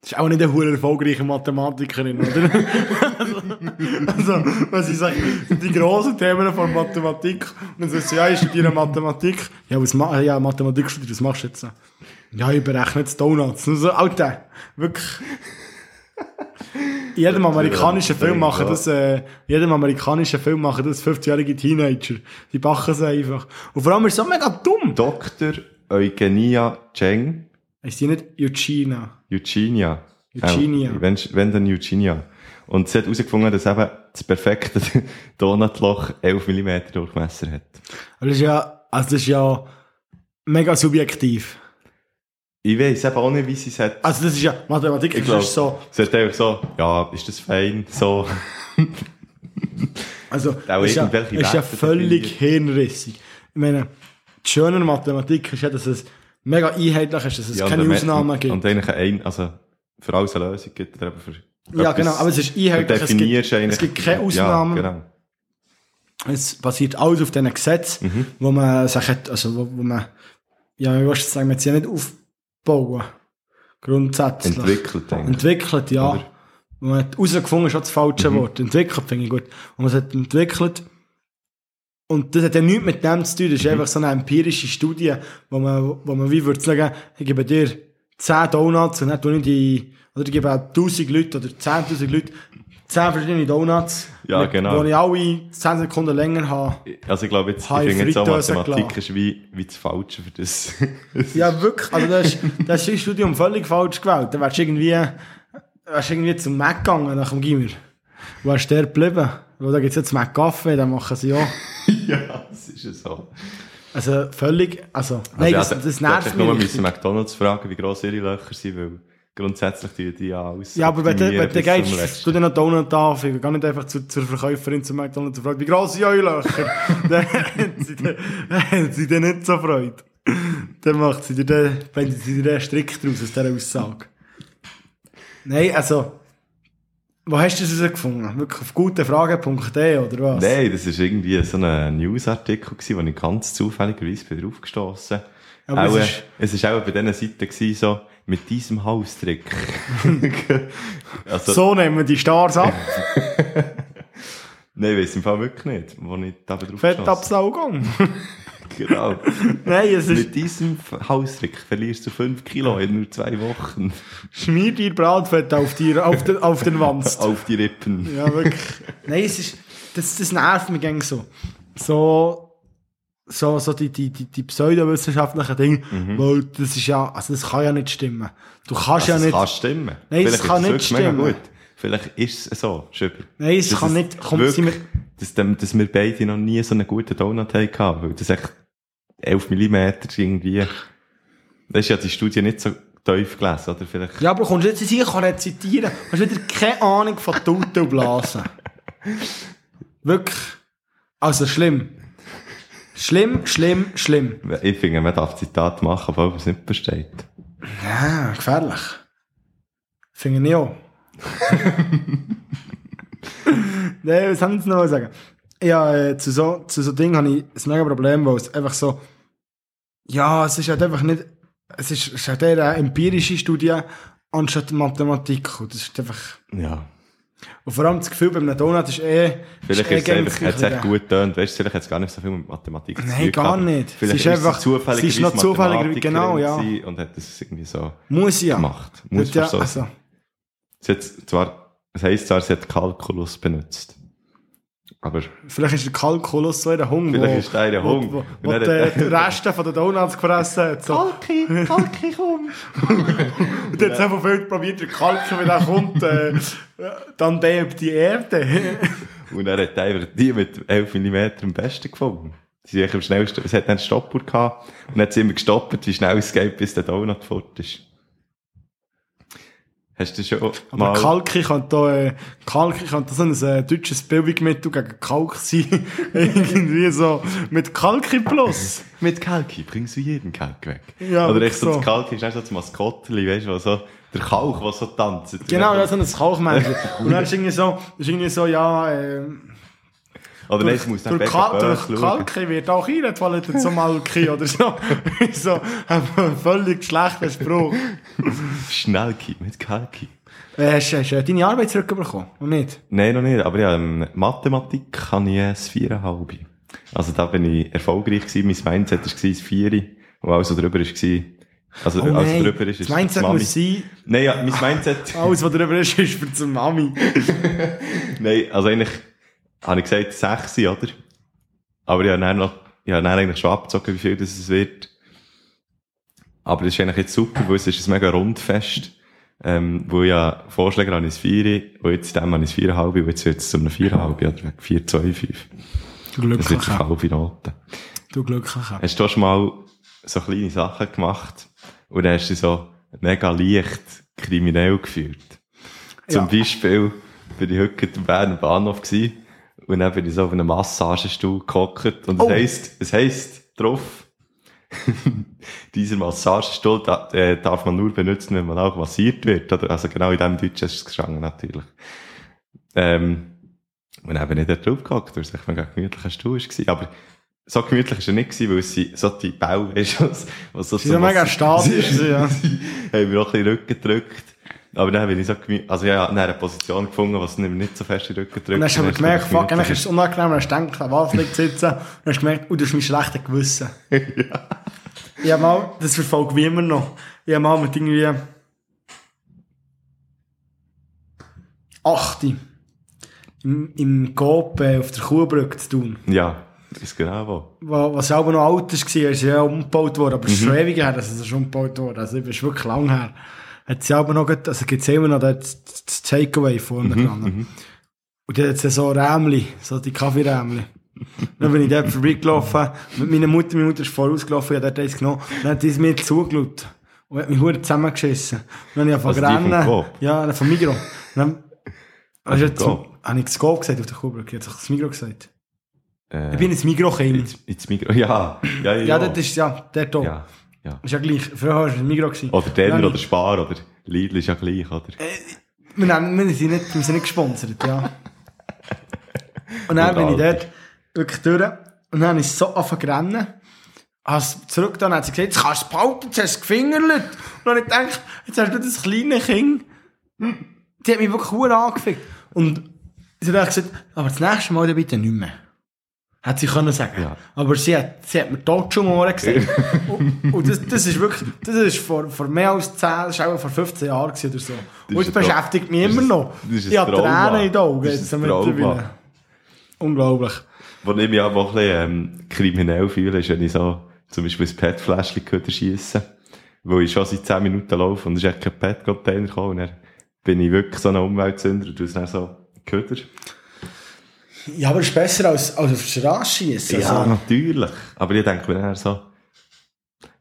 Speaker 2: das ist auch nicht eine hure erfolgreiche Mathematikerin, oder? <laughs> also, was ich sage, die grossen Themen von Mathematik, und dann sagst du, ja, ich studiere Mathematik. Ja, was ma ja, Mathematik studiert, was machst du jetzt? Ja, ich berechne jetzt Donuts. Und so, Alter, wirklich. In jedem amerikanischen Film machen das, äh, in jedem amerikanischen Film machen das 50-jährige Teenager. Die backen es einfach. Und vor allem ist es so mega dumm.
Speaker 1: Dr. Eugenia Cheng,
Speaker 2: Ist die nicht Eugenia?
Speaker 1: Eugenia.
Speaker 2: Eugenia.
Speaker 1: Äh, wenn, wenn dann Eugenia. Und sie hat herausgefunden, dass eben das perfekte <laughs> Donutloch 11 mm Durchmesser hat.
Speaker 2: Aber das ist ja, also das ist ja mega subjektiv.
Speaker 1: Ich weiß eben auch nicht, wie sie es hat.
Speaker 2: Also das ist ja, Mathematik
Speaker 1: ich
Speaker 2: das
Speaker 1: glaube,
Speaker 2: ist so,
Speaker 1: sie hat einfach so, ja, ist das fein? So. <laughs>
Speaker 2: also
Speaker 1: Auch
Speaker 2: ist ja, ist ja völlig hirnrissig. Ich meine, das Schöne Mathematik ist ja, dass es mega einheitlich ist, dass es
Speaker 1: Ja,
Speaker 2: keine
Speaker 1: und
Speaker 2: Ausnahmen
Speaker 1: und,
Speaker 2: gibt.
Speaker 1: Und eigentlich ein, also, für alles eine Lösung gibt, oder eben für
Speaker 2: ja, genau, aber es ist einheitlich, es gibt, es gibt keine Ausnahmen.
Speaker 1: Ja, genau.
Speaker 2: Es basiert alles auf diesen Gesetzen,
Speaker 1: Mhm.
Speaker 2: wo man sich hat, also wo, wo man, ja, ich weiß sagen, man sie nicht aufbauen. Grundsätzlich.
Speaker 1: Entwickelt, eigentlich.
Speaker 2: Entwickelt, ja.
Speaker 1: Oder?
Speaker 2: Man hat herausgefunden, ist das falsche
Speaker 1: Mhm.
Speaker 2: Wort. Entwickelt finde ich gut. Und man hat entwickelt. Und das hat ja nichts mit dem zu tun. Das ist
Speaker 1: Mhm.
Speaker 2: einfach so eine empirische Studie, wo man, wo man wie würde sagen, ich gebe dir 10 Donuts und dann tue ich die, oder ich gebe auch 1000 Leute oder 10.000 Leute 10 verschiedene Donuts.
Speaker 1: Ja,
Speaker 2: mit-
Speaker 1: genau.
Speaker 2: Wo ich alle 10 Sekunden länger habe.
Speaker 1: Also ich glaube jetzt, ich finde jetzt auch Mathematik ist wie, wie das Falsche für das. <laughs>
Speaker 2: Ja, wirklich. Also, das ist, das ist das Studium völlig falsch gewählt. Da wärst du irgendwie, wärst du irgendwie zum Mac gegangen nach dem Gimmer. Wo wärst du der geblieben? Weil da gibt's jetzt Mac-Kaffee, dann machen sie auch. <laughs>
Speaker 1: ja, das ist ja so.
Speaker 2: Also, völlig, also, nein,
Speaker 1: also,
Speaker 2: das, das
Speaker 1: du hättest
Speaker 2: nervt
Speaker 1: nur
Speaker 2: mich.
Speaker 1: müssen. McDonalds fragen, wie gross ihre Löcher sind, weil grundsätzlich die die ja alles
Speaker 2: Ja, aber wenn wenn du gehst, du dann noch Donut anfangen, geh nicht einfach zu, zur Verkäuferin zu McDonalds und fragst, wie gross sind eure Löcher? <laughs> <laughs> dann haben sie dann- dann nicht so Freude. dann macht sie dir blendet sie dir den Strick draus aus dieser Aussage. Nein, also, wo hast du das herausgefunden? Wirklich auf gutefrage.de oder was?
Speaker 1: Nein, das war irgendwie so ein Newsartikel, gewesen, wo ich ganz zufälligerweise bin drauf gestossen
Speaker 2: Aber
Speaker 1: auch,
Speaker 2: es
Speaker 1: es,
Speaker 2: ist-
Speaker 1: ist auch bei diesen Seiten gewesen, so, mit diesem Haustrick. <laughs> also,
Speaker 2: So nehmen wir die Stars ab. <laughs>
Speaker 1: Nein, ich weiss im Fall wirklich nicht, wo ich da drauf gestossen
Speaker 2: Fettabsaugung. <laughs>
Speaker 1: Genau. <laughs>
Speaker 2: Nein, es ist,
Speaker 1: Mit diesem Haustrick verlierst du 5 Kilo in nur zwei Wochen.
Speaker 2: schmier dir Bratfett auf, die, auf, den, auf den Wanst.
Speaker 1: Auf die Rippen.
Speaker 2: Ja, wirklich. Nein, es ist, das, das nervt mich gäng so. So, so, so die, die, die, die pseudowissenschaftlichen Dinge, weil das ist ja, also das kann ja nicht stimmen. Du kannst
Speaker 1: Also,
Speaker 2: ja nicht,
Speaker 1: kann stimmen.
Speaker 2: Nein,
Speaker 1: Vielleicht
Speaker 2: kann
Speaker 1: ist
Speaker 2: nicht stimmen.
Speaker 1: Vielleicht ist es so, Schüber.
Speaker 2: nein, es kann nicht, komm,
Speaker 1: wirklich-
Speaker 2: wir,
Speaker 1: dass, dass wir beide noch nie so einen guten Donut hatten, weil das echt 11 mm irgendwie, das ist ja die Studie nicht so tief gelesen, oder vielleicht,
Speaker 2: ja, aber kommst du jetzt sich, kann rezitieren, hast wieder keine Ahnung von Tuten und Blasen. Wirklich. Also schlimm. Schlimm, schlimm, schlimm.
Speaker 1: ich finde, man darf Zitat machen, obwohl man es nicht versteht.
Speaker 2: Ja, gefährlich. Finde ich auch. Nein, was haben Sie noch mal sagen? Ja, äh, zu so, zu so Dingen habe ich ein mega Problem, weil es einfach so, ja, es ist halt einfach nicht, es ist, es ist halt eher eine empirische Studie anstatt Mathematik. Und das ist einfach,
Speaker 1: Ja.
Speaker 2: und vor allem das Gefühl beim Donut ist eh,
Speaker 1: Vielleicht
Speaker 2: eh
Speaker 1: ist es
Speaker 2: gegen
Speaker 1: einfach, es echt gut getönt, weißt du, vielleicht hat es gar nicht so viel mit Mathematik zu
Speaker 2: Nein,
Speaker 1: tun
Speaker 2: gar
Speaker 1: gehabt.
Speaker 2: nicht.
Speaker 1: Vielleicht
Speaker 2: Sie ist
Speaker 1: ist
Speaker 2: einfach-
Speaker 1: zufälligerweise
Speaker 2: sie ist noch zufällig-
Speaker 1: Mathematikerin
Speaker 2: genau, ja.
Speaker 1: Und hat das irgendwie so
Speaker 2: Muss ja.
Speaker 1: gemacht. Muss
Speaker 2: ja,
Speaker 1: so
Speaker 2: also,
Speaker 1: Sie hat zwar, es heisst zwar, sie hat Kalkulus benutzt. Aber
Speaker 2: vielleicht ist der Kalkulus so ein Hung,
Speaker 1: Vielleicht
Speaker 2: wo,
Speaker 1: ist der ein
Speaker 2: wo,
Speaker 1: Hung.
Speaker 2: wo,
Speaker 1: Und
Speaker 2: wo
Speaker 1: dann
Speaker 2: die,
Speaker 1: hat-
Speaker 2: die Reste von den Donuts gefressen hat. So.
Speaker 1: Kalki, Kalki, komm! <laughs>
Speaker 2: Und jetzt haben wir viel probiert, den Kalken, wenn er kommt, äh, dann bebt die Erde. <laughs>
Speaker 1: Und er hat einfach die mit 11 mm am besten gefunden. Sie sind am schnellsten, es hat einen Stopper gehabt und dann hat sie immer gestoppt, wie schnell es geht, bis der Donut fort ist. Hast du schon
Speaker 2: Aber
Speaker 1: mal...
Speaker 2: Kalki kann da, äh, Kalki kann da so ein äh, deutsches Bildungsmittel gegen Kalk sein. <laughs> Irgendwie so, mit Kalki Plus.
Speaker 1: Mit Kalki bringst du jeden Kalk weg.
Speaker 2: Ja,
Speaker 1: Oder echt so,
Speaker 2: so.
Speaker 1: das Kalki ist so das Maskottchen, weißt du, so, der Kalk, der so tanzt.
Speaker 2: Genau, ja, so ein Kalkmännchen. Und dann ist irgendwie so, ist irgendwie so, ja, ähm,
Speaker 1: Oder nein, es muss dann
Speaker 2: durch, Kal durch. Kalki wird auch reingefallen zum Malki oder so. <laughs> so, ein völlig schlechter Spruch.
Speaker 1: Schnellki, mit Kalki.
Speaker 2: Äh, hast, hast du deine Arbeit zurückbekommen? Und nicht?
Speaker 1: Nein, noch nicht. Aber ja, ähm, Mathematik kann ich ein 4,5. Also da bin ich erfolgreich gewesen. Mein Mindset war ein 4. Und alles, was drüber war, also
Speaker 2: Oh
Speaker 1: alles
Speaker 2: nein,
Speaker 1: drüber ist, ist
Speaker 2: das Mindset
Speaker 1: Mami.
Speaker 2: muss sein,
Speaker 1: Nein, ja, mein Mindset,
Speaker 2: alles was drüber ist, ist für die Mami. <laughs>
Speaker 1: nein, also eigentlich, habe ich gesagt 6, oder? Aber ich habe dann noch, ich habe dann eigentlich schon abgezogen, wie viel das es wird. Aber das ist eigentlich jetzt super, weil es ist ein mega Rundfest. Ähm, wo ja Vorschläge ich ein 4, und jetzt dem ich ein 4,5, und jetzt wird es zu einem 4,5, oder 4,25.
Speaker 2: Du
Speaker 1: Das wird
Speaker 2: Glücklicher.
Speaker 1: eine halbe Note.
Speaker 2: Du Glücklicher.
Speaker 1: Hast du schon mal so kleine Sachen gemacht und dann hast du dich so mega leicht kriminell gefühlt? Zum
Speaker 2: Ja.
Speaker 1: Beispiel bin ich heute im Berner Bahnhof gewesen, und dann bin ich so auf einem Massagestuhl gehockt und
Speaker 2: Oh.
Speaker 1: es heisst, es heisst drauf, <laughs> dieser Massagestuhl da, äh, darf man nur benutzen, wenn man auch massiert wird. Oder? Also genau in dem Deutsch ist es gestanden, natürlich. Ähm, und dann bin ich da drauf gehockt, weil es echt ein gemütlicher Stuhl war. Aber so gemütlich war er nicht, gewesen, weil es sie- so die Bau <laughs> ist, was, was so
Speaker 2: Sie sind mega statisch, ja. <laughs>
Speaker 1: haben mir auch ein bisschen Rücken gedrückt. Aber dann bin ich so also ja, ich habe dann eine Position gefunden, was nicht nicht so fest in den Rücken drückt.
Speaker 2: Und dann hast du aber gemerkt, fuck, eigentlich ist es unangenehm, dann hast du gedacht, was liegt sitzen. Und dann hast du gemerkt, oh, das ist mein schlechtes Gewissen. <laughs> Ich hab mal, das verfolgt wie immer noch. Ich hab mal mit irgendwie 8 im, im Coop äh, auf der Kuhbrücke zu tun.
Speaker 1: Ja, ist genau wo.
Speaker 2: Wa- Was ja aber noch alt war, ist ja umgebaut worden, aber es ist schon ewig her, dass es schon umgebaut wurde. Also, es ist wirklich lang her. Hat sie aber noch, also gibt's immer noch das, das Takeaway vorne dran. Und dann hat sie so Rämli, so die Kaffeerämli. <laughs> dann bin ich dort vorbeigelaufen, mit meiner Mutter, meine Mutter ist vorausgelaufen, ich habe dort eins genommen, dann hat es mir zugeschaut. Und hat mich verdammt zusammengeschissen. Und dann habe ich
Speaker 1: Also
Speaker 2: angefangen
Speaker 1: die vom
Speaker 2: rennen. Ja, dann vom Migros. Und dann,
Speaker 1: Also
Speaker 2: also jetzt, habe ich das Coop gesagt auf der Kuhbrücke, jetzt habe ich das Migros gesagt.
Speaker 1: Äh,
Speaker 2: Ich bin ins Mikro-Kind.
Speaker 1: ins, ins Mikro. <laughs> Ja, ja, ja.
Speaker 2: Ja, das ist ja, der hier.
Speaker 1: ja, ja.
Speaker 2: Ist ja gleich. Früher war es ein Mikro. gewesen.
Speaker 1: Oder Denner oder Spar oder Lidl ist ja gleich, oder?
Speaker 2: Wir, nehmen, wir, sind nicht, wir sind nicht gesponsert, ja. <laughs> Und dann bin ich dort wirklich durch. Und dann ist so angefangen rennen. Als zurück dann hat sie gesagt, jetzt kannst du es behalten, jetzt hast du es gefingert. Und dann habe ich gedacht, jetzt hast du das kleine Kind. Die hat mich wirklich gut angefickt. Und sie hat gesagt, aber das nächste Mal bitte nicht mehr. Hat sie können sagen.
Speaker 1: Ja.
Speaker 2: Aber sie hat, sie hat mir tot schon mal gesagt. und und das, das ist wirklich, das ist vor, vor mehr als 10, das auch vor 15 Jahren oder so. Und das
Speaker 1: ein Tra-
Speaker 2: beschäftigt mich immer noch.
Speaker 1: das ist
Speaker 2: Ich habe. Tränen in den Augen.
Speaker 1: Das ist
Speaker 2: jetzt mittlerweile. Unglaublich.
Speaker 1: Wo ich mich auch ein bisschen ähm, kriminell fühle, ist, wenn ich so zum Beispiel ein PET-Fläschchen schiessen Weil ich schon seit 10 Minuten laufe und es ist echt kein PET-Container gekommen. Und dann bin ich wirklich so ein Umweltsünder und tue es dann so Köder.
Speaker 2: Ja, aber es ist besser als, als auf die Straße schießen.
Speaker 1: Ja,
Speaker 2: Also,
Speaker 1: natürlich. Aber ich denke mir dann so.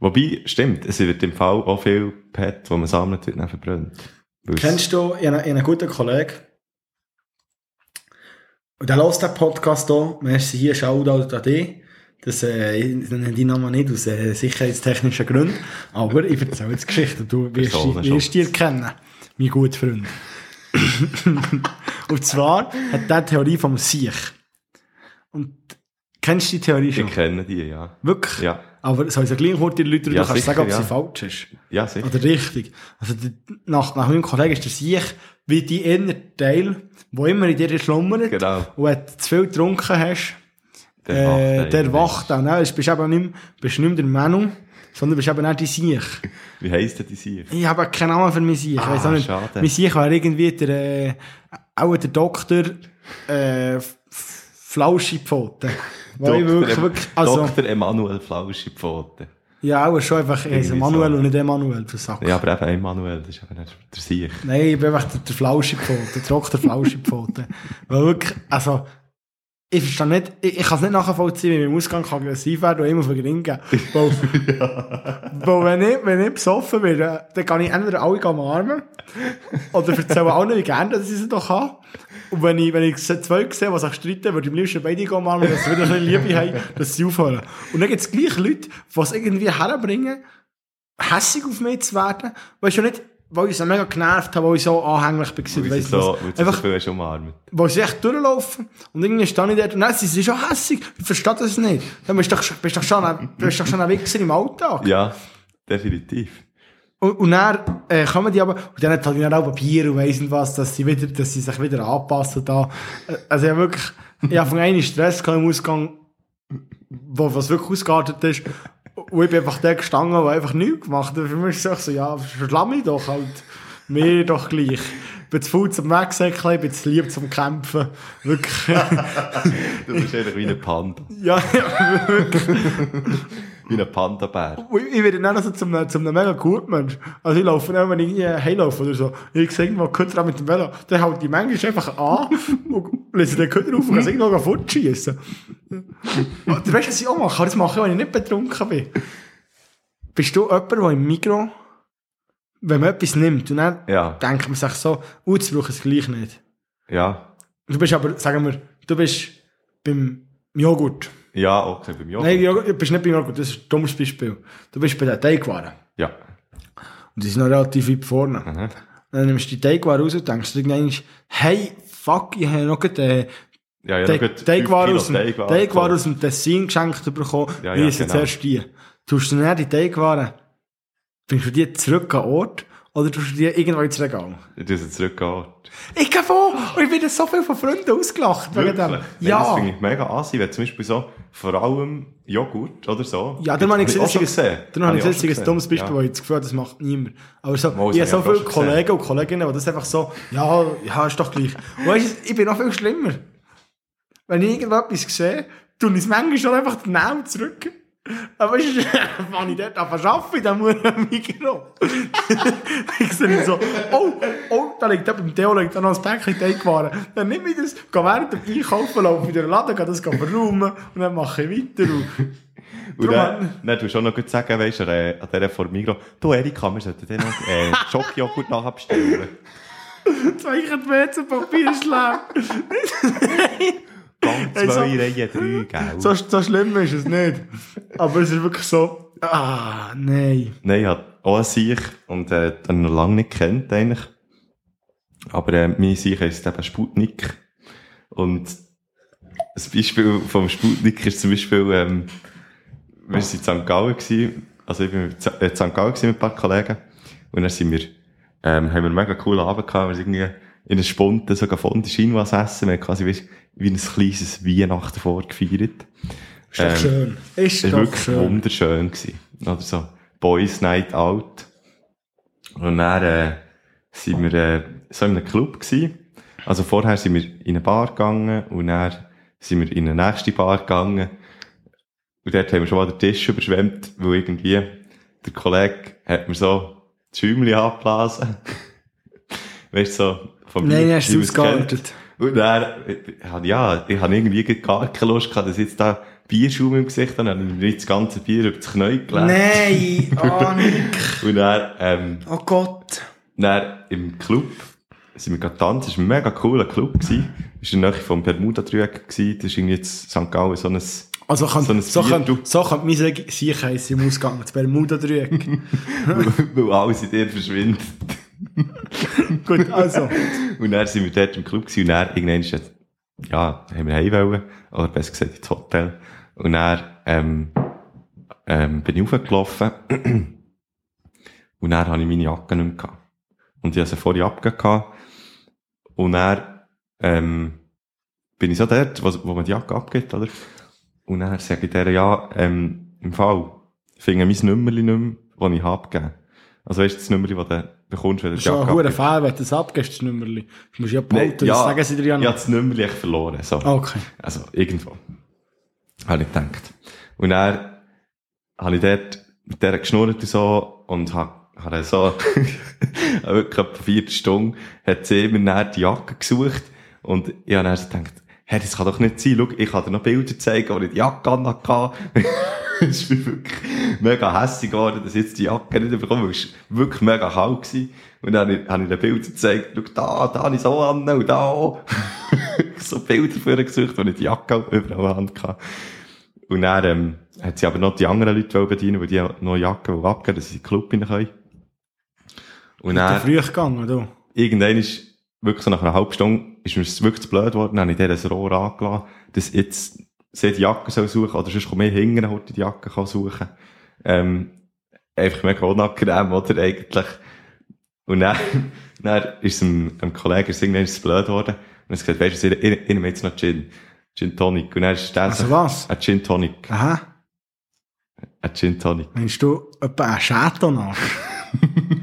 Speaker 1: Wobei, stimmt, es wird im Fall auch viel PET, das man sammelt, wird dann verbrannt. Weil es-
Speaker 2: Kennst du, ich habe einen, guten Kollegen, und der hört den Podcast hier, merci hier, Shoutout an dich. Das, äh, ich nenne deinen Namen nicht aus äh, sicherheitstechnischen Gründen, aber ich erzähle jetzt Geschichte du wirst, wirst dir kennen, mein guter Freund. <laughs> und zwar hat der die Theorie vom Siech. Und kennst du die Theorie schon?
Speaker 1: Ich kenne die, ja.
Speaker 2: Wirklich?
Speaker 1: Ja.
Speaker 2: Aber soll ich ja gleich kurz die Leute,
Speaker 1: Ja,
Speaker 2: du kannst
Speaker 1: sicher,
Speaker 2: sagen, ob
Speaker 1: ja.
Speaker 2: sie falsch ist.
Speaker 1: Ja, sicher.
Speaker 2: Oder richtig. Also, der, nach, nach meinem Kollegen ist der Siech wie die innere Teil, wo immer in dir schlummert.
Speaker 1: Genau.
Speaker 2: Und wenn du zu viel getrunken hast,
Speaker 1: Der
Speaker 2: äh,
Speaker 1: wacht
Speaker 2: der
Speaker 1: eigentlich.
Speaker 2: wacht dann. Ne? Du bist eben nicht, mehr- bist nicht mehr der Manu, sondern bist eben auch die Siech.
Speaker 1: Wie heisst denn die Sieg?
Speaker 2: Ich habe keinen Namen für mein Siech. ich
Speaker 1: Ah,
Speaker 2: weiss auch nicht.
Speaker 1: schade.
Speaker 2: Mein Siech wäre irgendwie der, äh, auch der Doktor, äh, Flauschipfoten. Wirklich, wirklich, also,
Speaker 1: Dr. Emanuel Flauschipfoten.
Speaker 2: ja, auch schon einfach,
Speaker 1: Irgendwie
Speaker 2: Manuel
Speaker 1: so.
Speaker 2: und nicht Emanuel, du Sack.
Speaker 1: Ja, aber eben Emanuel, das ist eben nicht der Sieg.
Speaker 2: Nein, ich bin einfach der, der Flauschipfote, der Doktor Flauschipfote. <laughs> Weil wirklich, also, ich verstehe nicht, ich, ich kann es nicht nachvollziehen, wie im Ausgang aggressiv werden und immer den Ring gehen. <laughs> Weil, weil wenn, ich, wenn ich besoffen bin, dann dann kann ich entweder alle umarmen oder erzählen allen, wie gerne dass ich sie doch habe. Und wenn ich, wenn ich zwei sehe, die sich streiten, würde ich am liebsten beide umarmen, dass sie wieder ein Liebe haben, dass sie aufhören. Und dann gibt es gleich Leute, die es irgendwie herbringen, hässig auf mich zu werden, weil ich schon nicht, weil ich so mega genervt habe, weil ich so anhänglich war.
Speaker 1: Weil sie
Speaker 2: nicht
Speaker 1: so,
Speaker 2: was.
Speaker 1: weil sie
Speaker 2: Einfach,
Speaker 1: viel hast umarmt.
Speaker 2: weil sie echt durchlaufen und irgendwie stehe ich dort und dann sind sie schon hässig. Ich verstehe das nicht. Dann bist du doch, bist doch schon ein, bist doch schon ein Wichser im Alltag.
Speaker 1: Ja, definitiv.
Speaker 2: Und, und dann äh, kommen die aber, und dann hat halt dann auch Papier und weiss nicht was, dass sie, wieder, dass sie sich wieder anpassen da. Äh, Also ich habe wirklich, ich habe von einem Stress im Ausgang, wo was wirklich ausgeartet ist. Und ich bin einfach der gestanden, der einfach nichts gemacht hat. Für mich ist es so, ja, verschlamm mich doch halt. Mir doch gleich. Ich bin zu faul zum Wegsäckeln, ich bin zu lieb zum Kämpfen. Wirklich. <laughs>
Speaker 1: Du bist einfach wie ein Panda.
Speaker 2: ja, ja, <laughs> wirklich.
Speaker 1: Wie ein Panda-Bär.
Speaker 2: Und Ich werde dann also zum, zum einem mega guten Mensch. Also ich laufe dann, wenn ich irgendwie heimlaufe oder so. Ich sehe irgendwo Köder mit dem Velo. Dann haut die manchmal einfach an und lese den Köder auf und kann irgendwo fortschießen. Du weißt, was ich auch mache? Das mache ich, wenn ich nicht betrunken bin. Bist du jemand, der im Mikro, wenn man etwas nimmt und dann
Speaker 1: Ja,
Speaker 2: denkt man sich so, oh, jetzt brauche ich es gleich nicht.
Speaker 1: ja.
Speaker 2: Du bist aber, sagen wir, du bist beim Joghurt.
Speaker 1: Ja, okay, beim Joghurt.
Speaker 2: Nein, Joghurt, du bist nicht beim Joghurt, das ist ein dummes Beispiel. Du bist bei den Teigwaren.
Speaker 1: Ja.
Speaker 2: Und die sind noch relativ weit vorne.
Speaker 1: Mhm.
Speaker 2: Dann nimmst du die Teigwaren raus und denkst dir irgendwann, hey, fuck, ich habe noch gerade
Speaker 1: Ja, ja, noch gut
Speaker 2: Teigwaren aus,
Speaker 1: Teigwaren
Speaker 2: Teigwaren aus dem Tessin geschenkt bekommen.
Speaker 1: Ja,
Speaker 2: wie
Speaker 1: ja,
Speaker 2: ist jetzt
Speaker 1: genau.
Speaker 2: erst die? Tust du dann die Teigwaren, bringst du die zurück an den Ort oder tust du die irgendwo ins Regal?
Speaker 1: Ich tue sie zurück an Ort.
Speaker 2: Ich gehe vor und ich werde so viel von Freunden ausgelacht wegen dem. Ja.
Speaker 1: Das finde ich mega assi, wenn zum Beispiel so, vor allem Joghurt oder so.
Speaker 2: Ja, dann habe ich gesehen,
Speaker 1: gesehen.
Speaker 2: dann habe ich gesehen, ein dummes Beispiel,
Speaker 1: Ja.
Speaker 2: wo ich das Gefühl habe, das macht niemand. Aber so,
Speaker 1: Mal,
Speaker 2: ich habe so viele Kollegen und Kolleginnen, die das einfach so, ja, ja, ist doch gleich. Weißt du, ich bin noch viel schlimmer. Wenn ich irgendetwas sehe, tue ich es manchmal schon einfach genau zurück. Aber du, wenn ich dort anfange arbeiten, dann muss ich am Mikro. ich sehe so, oh, oh, da liegt beim Theo liegt da noch ein Päckchen Teigwaren. Dann nehme ich das, gehe während dem Einkaufen, laufe in den Laden, gehe das verräumen und dann mache ich weiter. Und
Speaker 1: dann, dann tust du auch noch gut sagen, weißt du, äh, an dieser vor Migros, du Erika, wir sollten dir noch äh, Schokojoghurt nachher bestellen.
Speaker 2: Zwei WC-Papier schlägt.
Speaker 1: Gang 2,
Speaker 2: Hey, so-
Speaker 1: Reihe 3, gell?
Speaker 2: So, so schlimm ist es nicht. Aber es ist wirklich so, ah, nein.
Speaker 1: Nein, ich hatte auch einen Sieg und äh, den noch lange nicht kennt eigentlich. Aber äh, mein Sieg heisst eben Sputnik. Und ein Beispiel vom Sputnik ist zum Beispiel, ähm, wir waren in St. Gallen, gewesen, also ich bin äh, in St. Gallen mit ein paar Kollegen. Und dann sind wir, ähm, haben wir einen mega coolen Abend gehabt, wir sind irgendwie in einer Spunde sogar von der Chinois essen. Wir haben quasi wie, wie ein kleines Weihnachten vorgefeiert.
Speaker 2: Ist doch
Speaker 1: Ähm,
Speaker 2: schön. Ist
Speaker 1: war
Speaker 2: doch
Speaker 1: wirklich
Speaker 2: schön.
Speaker 1: wunderschön. Gewesen. Oder so Boys Night Out. Und dann äh, sind wir äh, so in einem Club gewesen. Also vorher sind wir in eine Bar gegangen und dann sind wir in eine nächste Bar gegangen. Und dort haben wir schon mal den Tisch überschwemmt, weil irgendwie der Kollege hat mir so die Schäumchen abgeblasen. <laughs> weißt du, so vom
Speaker 2: Nein,
Speaker 1: Bier,
Speaker 2: hast du ausgeartet.
Speaker 1: Und dann, ich ja, ich habe irgendwie gar keine Lust gehabt, dass jetzt da Bierschaum im Gesicht habe. Dann habe ich das ganze Bier über das Knie gelegt.
Speaker 2: Nein, oh Nick. <laughs>
Speaker 1: Und dann, ähm,
Speaker 2: Oh Gott.
Speaker 1: dann im Club sind wir gerade tanzen. Es war ein mega cooler Club. Gewesen. Es war in der Nähe vom Bermuda-Dreieck. Das ist irgendwie jetzt St. Gallen so ein,
Speaker 2: Also kann,
Speaker 1: So ein
Speaker 2: so, kann, so kann mein Sieg heissen im Ausgang. Das Bermuda-Dreieck. <laughs>
Speaker 1: weil alles in dir verschwindet. <laughs>
Speaker 2: Gut, also.
Speaker 1: Und dann sind wir dort im Club gewesen. und dann irgendwann ist jetzt, ja, haben wir heim wollen, oder besser gesagt ins Hotel. Und dann, ähm, ähm, bin ich hochgelaufen. <clears throat> und dann habe ich meine Jacke nicht mehr gehabt. Und ich habe sie vorher abgegeben. Und dann, ähm, bin ich so dort, wo, wo man die Jacke abgibt, oder? Und dann sage ich der, ja, ähm, im Fall, finde mein Nummerli nicht mehr, das ich habe gegeben. Also weißt du, das Nummerli, das du bekommst, wenn du
Speaker 2: Das
Speaker 1: die
Speaker 2: ist
Speaker 1: Jacke
Speaker 2: ein hoher
Speaker 1: abgibst.
Speaker 2: Fall, wenn du das abgibst, das Nummerli. Du musst ja
Speaker 1: Nee,
Speaker 2: behalten, das sagen sie dir ja
Speaker 1: Ich habe
Speaker 2: noch.
Speaker 1: das Nummerli echt verloren, so.
Speaker 2: Okay.
Speaker 1: Also, irgendwo. Habe ich gedacht. Und dann habe ich dort mit der geschnurrt und so und habe, habe so, habe <laughs> wirklich etwa vier Stunden, hat sie mir dann die Jacke gesucht und ich habe dann so gedacht, hey, das kann doch nicht sein, schau, ich kann dir noch Bilder zeigen, wo ich die Jacke hatte. Es war wirklich mega hässlich geworden, dass ich jetzt die Jacke nicht bekomme, weil es wirklich mega kalt gewesen. Und dann habe ich, habe ich Bilder gezeigt, schau, da, da habe ich so an und da auch. <laughs> so Bilder für gesucht, wo ich die Jacke auch überall an hatte. Und dann, ähm, hat sie aber noch die anderen Leute bedienen, weil die noch Jacke abgeben, dass sie in den Club rein können. Und
Speaker 2: Ist
Speaker 1: dann,
Speaker 2: früh gegangen, du.
Speaker 1: irgendwann ist, wirklich so nach einer halben Stunde, ist mir wirklich zu blöd geworden, dann habe ich dir ein Rohr angelassen, dass jetzt sie die Jacke soll suchen, oder sonst komme ich hinten, heute die Jacke kann suchen. Ähm, einfach mega unangenehm, oder, eigentlich. Und dann, <laughs> dann ist einem, einem Kollegen ist irgendwann ist es blöd geworden, und er hat gesagt, weisst du, ich, ich, ich nehme jetzt noch Gin. Gin Tonic. Und dann ist der
Speaker 2: Also
Speaker 1: so,
Speaker 2: was?
Speaker 1: ein Gin Tonic.
Speaker 2: Aha.
Speaker 1: Ein Gin Tonic.
Speaker 2: Meinst du etwa einen Chateauneuf? <laughs>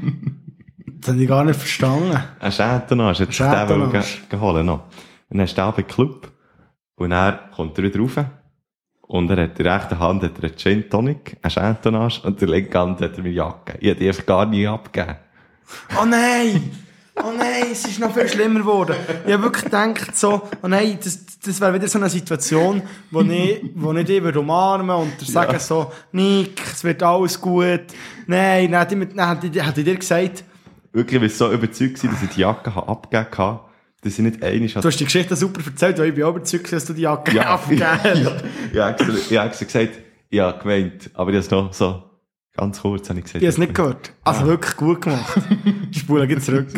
Speaker 2: das habe ich gar nicht verstanden.
Speaker 1: Ein Schädenarsch, hat sich den ge- geholt noch. Und dann ist der bei Club. Und er kommt er wieder rauf. Und er hat in der rechten Hand hat er einen Gin Tonic, einen Schädenarsch, und in der linken Hand hat er meine Jacke. Ich hätte die einfach gar nie abgegeben.
Speaker 2: Oh nein! Oh nein, es ist noch viel schlimmer geworden. Ich habe wirklich gedacht, so, oh nein, das, das wäre wieder so eine Situation, wo ich, wo ich dich würde umarmen und dir sagen so, Nick, es wird alles gut. Nein, dann hätte ich, mir- dann hätte ich dir gesagt,
Speaker 1: Wirklich, weil ich so überzeugt war, dass ich die Jacke habe abgegeben habe, dass ich nicht einig
Speaker 2: du hast die Geschichte super erzählt, weil ich bin auch überzeugt, dass du die Jacke abgegeben <laughs>
Speaker 1: ja,
Speaker 2: hast.
Speaker 1: ich habe extra, ich habe gesagt, ich habe gemeint, aber ich habe es noch so, ganz kurz habe ich gesagt.
Speaker 2: Ich habe es nicht gehört. Also wirklich gut gemacht. <laughs> Spule geht zurück.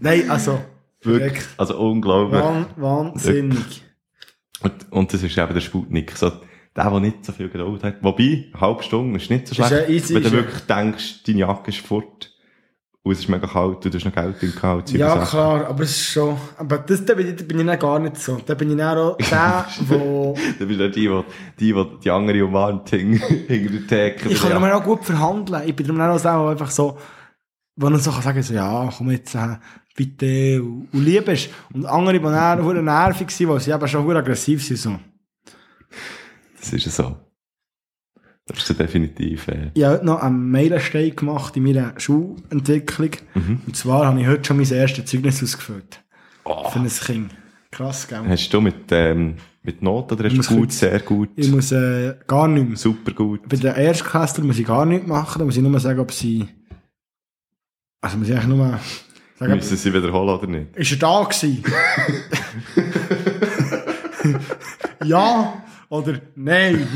Speaker 2: Nein, also,
Speaker 1: Wirklich, also unglaublich.
Speaker 2: Wahn, wahnsinnig.
Speaker 1: Und, und das ist eben der Sputnik. So, der, der nicht so viel Geduld hat. Wobei, eine halbe Stunde ist nicht so schlecht.
Speaker 2: ja easy,
Speaker 1: wenn du
Speaker 2: ja-
Speaker 1: wirklich denkst, deine Jacke ist fort. Und es ist mega kalt, du hast noch Geld in Kalt.
Speaker 2: Ja, klar, aber es ist schon. Aber das, da bin ich, da bin ich dann gar nicht so. Da bin ich dann auch <laughs> der, wo. <laughs>
Speaker 1: Du bist ja die, die, die, die andere umarmt <laughs> hinter der Theke.
Speaker 2: Ich kann
Speaker 1: ja.
Speaker 2: mir auch gut verhandeln. Ich bin dann auch so einfach so, wo dann so kann sagen, so, ja, komm jetzt, äh, bitte, und, und lieb ist. Und andere, die dann nervig waren, weil sie eben schon aggressiv sind, so.
Speaker 1: Das ist ja so. Das ist ja definitiv, äh,
Speaker 2: Ich habe heute noch einen Meilenstein gemacht in meiner Schulentwicklung.
Speaker 1: Mhm.
Speaker 2: Und zwar habe ich heute schon mein erstes Zeugnis ausgefüllt.
Speaker 1: Oh.
Speaker 2: Für ein Kind. Krass, gell?
Speaker 1: Hast du mit, ähm, mit Noten, oder hast du gut, sehr gut,
Speaker 2: Ich muss äh, gar nicht mehr.
Speaker 1: super gut?
Speaker 2: Bei den Erstklässlern muss ich gar nichts machen. Da muss ich nur sagen, ob sie... Also muss ich eigentlich nur sagen,
Speaker 1: Müssen sie wiederholen oder nicht?
Speaker 2: ist er da gewesen? <laughs> ja oder nein.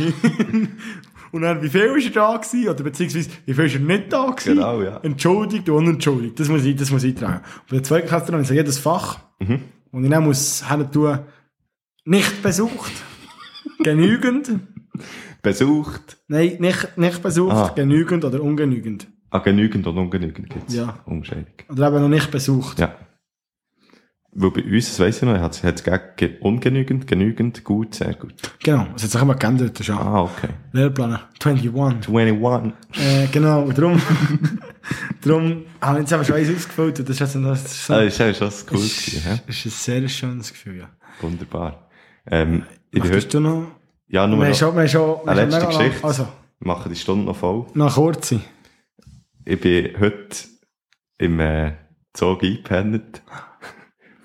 Speaker 2: Und dann, wie viel war er da gewesen? Oder beziehungsweise, wie viel ist er nicht da gewesen?
Speaker 1: Genau, ja.
Speaker 2: Entschuldigt und unentschuldigt. Das muss ich, das muss ich tragen. Und bei der zweiten Klasse so jedes Fach,
Speaker 1: Mhm.
Speaker 2: und ich dann muss tun, nicht besucht. <laughs> genügend.
Speaker 1: Besucht.
Speaker 2: Nein, nicht, nicht besucht,
Speaker 1: Ah.
Speaker 2: genügend oder ungenügend.
Speaker 1: Ah, genügend und ungenügend gibt es.
Speaker 2: Ja.
Speaker 1: Unterscheidung.
Speaker 2: Oder eben noch nicht besucht.
Speaker 1: Ja. Weil bei uns, das weiss ich noch, hat es ungenügend, genügend, gut, sehr gut.
Speaker 2: Genau, das hat sich immer geändert, das ist ja
Speaker 1: Ah, okay.
Speaker 2: Lehrplan 21.
Speaker 1: 21.
Speaker 2: Äh, genau, und darum, <laughs> darum habe ich jetzt eben schon eins ausgefüllt und das ist, also, das ist, so,
Speaker 1: Ah, das ist ja schon cool
Speaker 2: ist,
Speaker 1: gewesen, hä?
Speaker 2: ist ein sehr schönes Gefühl, ja.
Speaker 1: Wunderbar. Ähm,
Speaker 2: Möchtest du noch?
Speaker 1: ja, nur
Speaker 2: Wir haben
Speaker 1: noch,
Speaker 2: schon, wir haben schon, wir
Speaker 1: eine
Speaker 2: haben
Speaker 1: letzte
Speaker 2: mega lang-
Speaker 1: Geschichte.
Speaker 2: Also,
Speaker 1: ich mache die Stunde noch voll.
Speaker 2: noch kurz.
Speaker 1: Ich bin heute im äh, Zug eingepennt.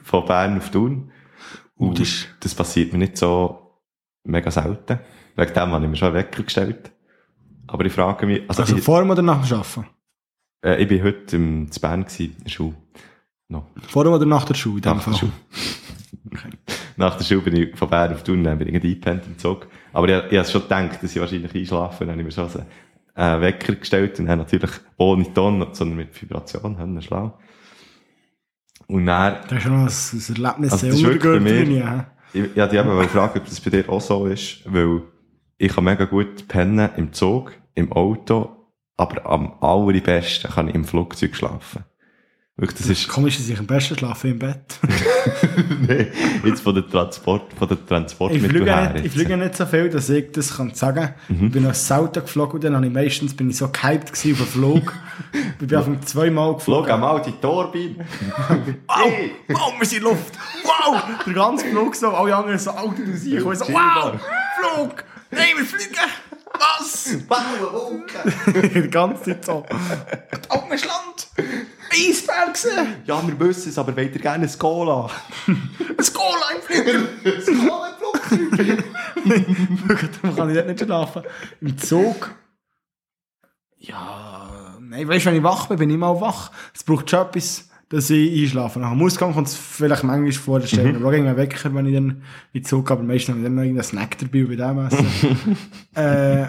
Speaker 1: Von Bern auf Thun. Und
Speaker 2: das
Speaker 1: das passiert mir nicht so mega selten. Wegen dem habe ich mir schon einen Wecker gestellt. Aber ich frage mich, also,
Speaker 2: Also
Speaker 1: ich,
Speaker 2: vor oder nach dem Arbeiten?
Speaker 1: äh, ich bin heute im, zu Bern gewesen, in der Schule. No.
Speaker 2: Vor oder nach der Schule? in
Speaker 1: Nach der? Schule. <laughs> Nach der Schule bin ich von Bern auf Thun, dann bin ich eingepennt im Zug. Aber ich, ich habe schon gedacht, dass ich wahrscheinlich einschlafe. Dann habe ich mir schon einen Wecker gestellt und dann natürlich ohne Ton, sondern mit Vibration, haben schlau. Und dann,
Speaker 2: Das ist schon noch ein, Erlebnis
Speaker 1: Also,
Speaker 2: sehr
Speaker 1: das ist bei mir-
Speaker 2: hä?
Speaker 1: ich, hatte dich eben fragen, ob das bei dir auch so ist, weil ich kann mega gut pennen im Zug, im Auto, aber am allerbesten kann ich im Flugzeug schlafen. Wirklich, das ist,
Speaker 2: Komisch, dass ich am besten schlafe im Bett. <laughs>
Speaker 1: nee, jetzt von der Transport, von der
Speaker 2: Ich
Speaker 1: Transportmittel
Speaker 2: fliege,
Speaker 1: her.
Speaker 2: nicht, ich fliege nicht so viel, dass ich das kann sagen kann. Ich bin noch selten geflogen und dann habe ich meistens bin ich so gehypt auf den Flug. <laughs> ich bin einfach zweimal geflogen.
Speaker 1: Flog einmal die Turbine.
Speaker 2: Wow, <laughs> wow, wir sind in Luft. Wow, der ganze Flug so, alle anderen so, Alter, du siehst. Ich so, wow, Flug. Nein, wir fliegen. Was? <laughs> die ganze Zeit so. Altes Land. Eisberg gesehen.
Speaker 1: Ja, wir wissen es, aber wollt ihr gerne ein Cola? <laughs>
Speaker 2: Ein Cola im Flieger. <laughs> Darum kann ich dort nicht schlafen. Im Zug. Ja, nein, weißt du, wenn ich wach bin, bin ich immer wach. Es braucht schon etwas, dass ich einschlafe. Nach dem Ausgang kommt es vielleicht manchmal vor, dass ich mhm. einen Wecker, wenn ich dann in den Zug gehe, aber meistens habe ich dann noch irgendeinen Snack dabei bei dem essen. <laughs> äh,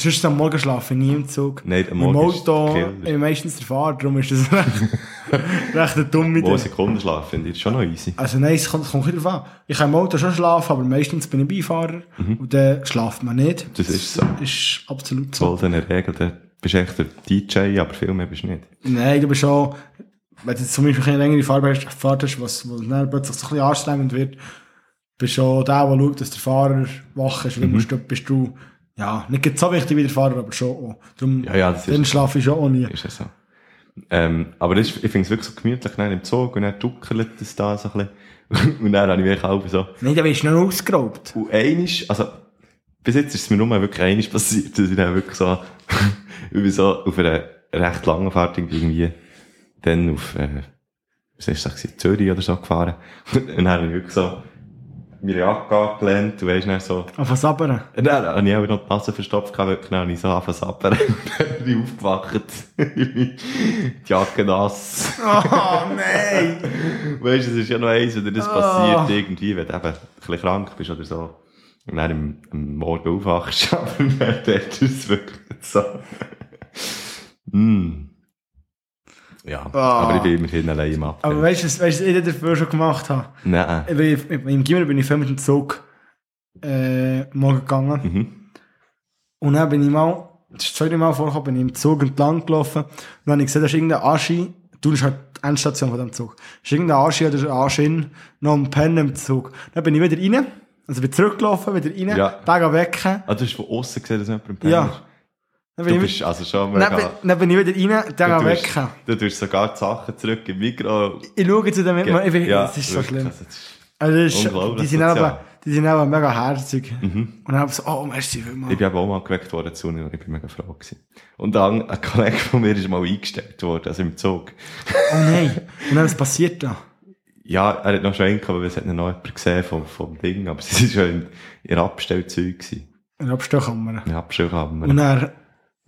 Speaker 2: sonst am Morgen schlafe ich nie im Zug.
Speaker 1: Nein, am
Speaker 2: Im
Speaker 1: Morgen ist
Speaker 2: Auto,
Speaker 1: Killer.
Speaker 2: ich meistens der Fahrer, darum ist das <laughs> recht, recht eine dumme Idee.
Speaker 1: Sekunden schlafen, finde ich schon noch easy.
Speaker 2: Also nein, es kommt, kommt drauf an. Ich kann im Auto schon schlafen, aber meistens bin ich Beifahrer und dann schlaft man nicht.
Speaker 1: Das ist so.
Speaker 2: ist absolut so.
Speaker 1: Goldene Regel, da bist du echt der DJ, aber viel mehr bist du nicht.
Speaker 2: Nein, du bist schon, wenn du jetzt zum Beispiel eine längere Fahrt hast, was, was dann plötzlich so ein bisschen anstrengend wird, bist du schon der, der schaut, dass der Fahrer wach ist. Dann musst du, bist du, ja, nicht so wichtig wie der Fahrer, aber schon auch. Darum,
Speaker 1: Ja, ja,
Speaker 2: dann schlafe ich schon auch nie.
Speaker 1: Ist ja so. Ähm, aber das ist, ich finde es wirklich so gemütlich dann im Zug und dann duckelt es da so ein bisschen. <laughs> und dann habe ich wirklich auch so,
Speaker 2: Nein, da wirst du noch ausgeraubt.
Speaker 1: Und einisch, also, bis jetzt ist es mir nur wirklich einisch passiert, dass ich dann wirklich so, <laughs> ich bin so auf einer recht langen Fahrt irgendwie, dann auf, äh, was ist das? Zürich oder so gefahren. <laughs> Und dann habe ich wirklich so, meine Jacke angelehnt, du weißt, dann so,
Speaker 2: Auf was sabbern.
Speaker 1: dann habe ich auch noch die Nase verstopft, wirklich, dann habe ich so zu sabbern. Dann <laughs> bin ich aufgewacht, <laughs> die Jacke nass.
Speaker 2: Oh, nein!
Speaker 1: Weißt du, es ist ja noch eins, wenn dir das
Speaker 2: Ah.
Speaker 1: passiert, irgendwie, wenn du eben ein bisschen krank bist oder so. Und dann am, am Morgen aufwachst, aber dann ist es wirklich so. mm. Ja,
Speaker 2: Ah.
Speaker 1: aber ich bin immerhin allein im Abend.
Speaker 2: Aber weißt du, was- weißt du, was ich dafür schon gemacht habe?
Speaker 1: Nein.
Speaker 2: Ich Im Gimmer bin ich viel mit dem Zug äh, morgen gegangen.
Speaker 1: Mhm.
Speaker 2: Und dann bin ich mal, das ist das zweite Mal vorgekommen, bin ich im Zug entlang gelaufen. Und dann habe ich gesehen, da ist irgendein Aschi, du bist halt die Endstation von dem Zug. Da ist irgendein Aschi oder Aschin noch am Pennen im Zug. Dann bin ich wieder rein, also bin zurückgelaufen, wieder rein,
Speaker 1: Ja.
Speaker 2: Tag wecken.
Speaker 1: Ah, du hast von außen gesehen, dass jemand im Penner
Speaker 2: Ja.
Speaker 1: ist.
Speaker 2: Dann bin,
Speaker 1: Du
Speaker 2: ich,
Speaker 1: bist also schon
Speaker 2: dann,
Speaker 1: mega...
Speaker 2: dann bin ich wieder rein,
Speaker 1: tust,
Speaker 2: wecken.
Speaker 1: du tust sogar die Sachen zurück im Mikro.
Speaker 2: Ich schaue zu dem, ich bin,
Speaker 1: Ja,
Speaker 2: das ist so schlimm.
Speaker 1: also das ist-
Speaker 2: Also das ist, die sind aber, die sind aber mega herzig. Und dann habe ich so, oh, merci vielmals.
Speaker 1: Ich bin aber auch mal geweckt worden zu und ich bin mega froh gewesen. Und dann, ein Kollege von mir ist mal eingestellt worden, also im Zug.
Speaker 2: Oh nein. Und dann, was passiert da?
Speaker 1: Ja, er hat noch Schränke, aber es hat noch jemand gesehen vom, vom Ding, aber es <laughs> war schon in ihr Abstellzeug.
Speaker 2: Eine Abstellkammer.
Speaker 1: In Abstellkammer.
Speaker 2: Und dann, wie-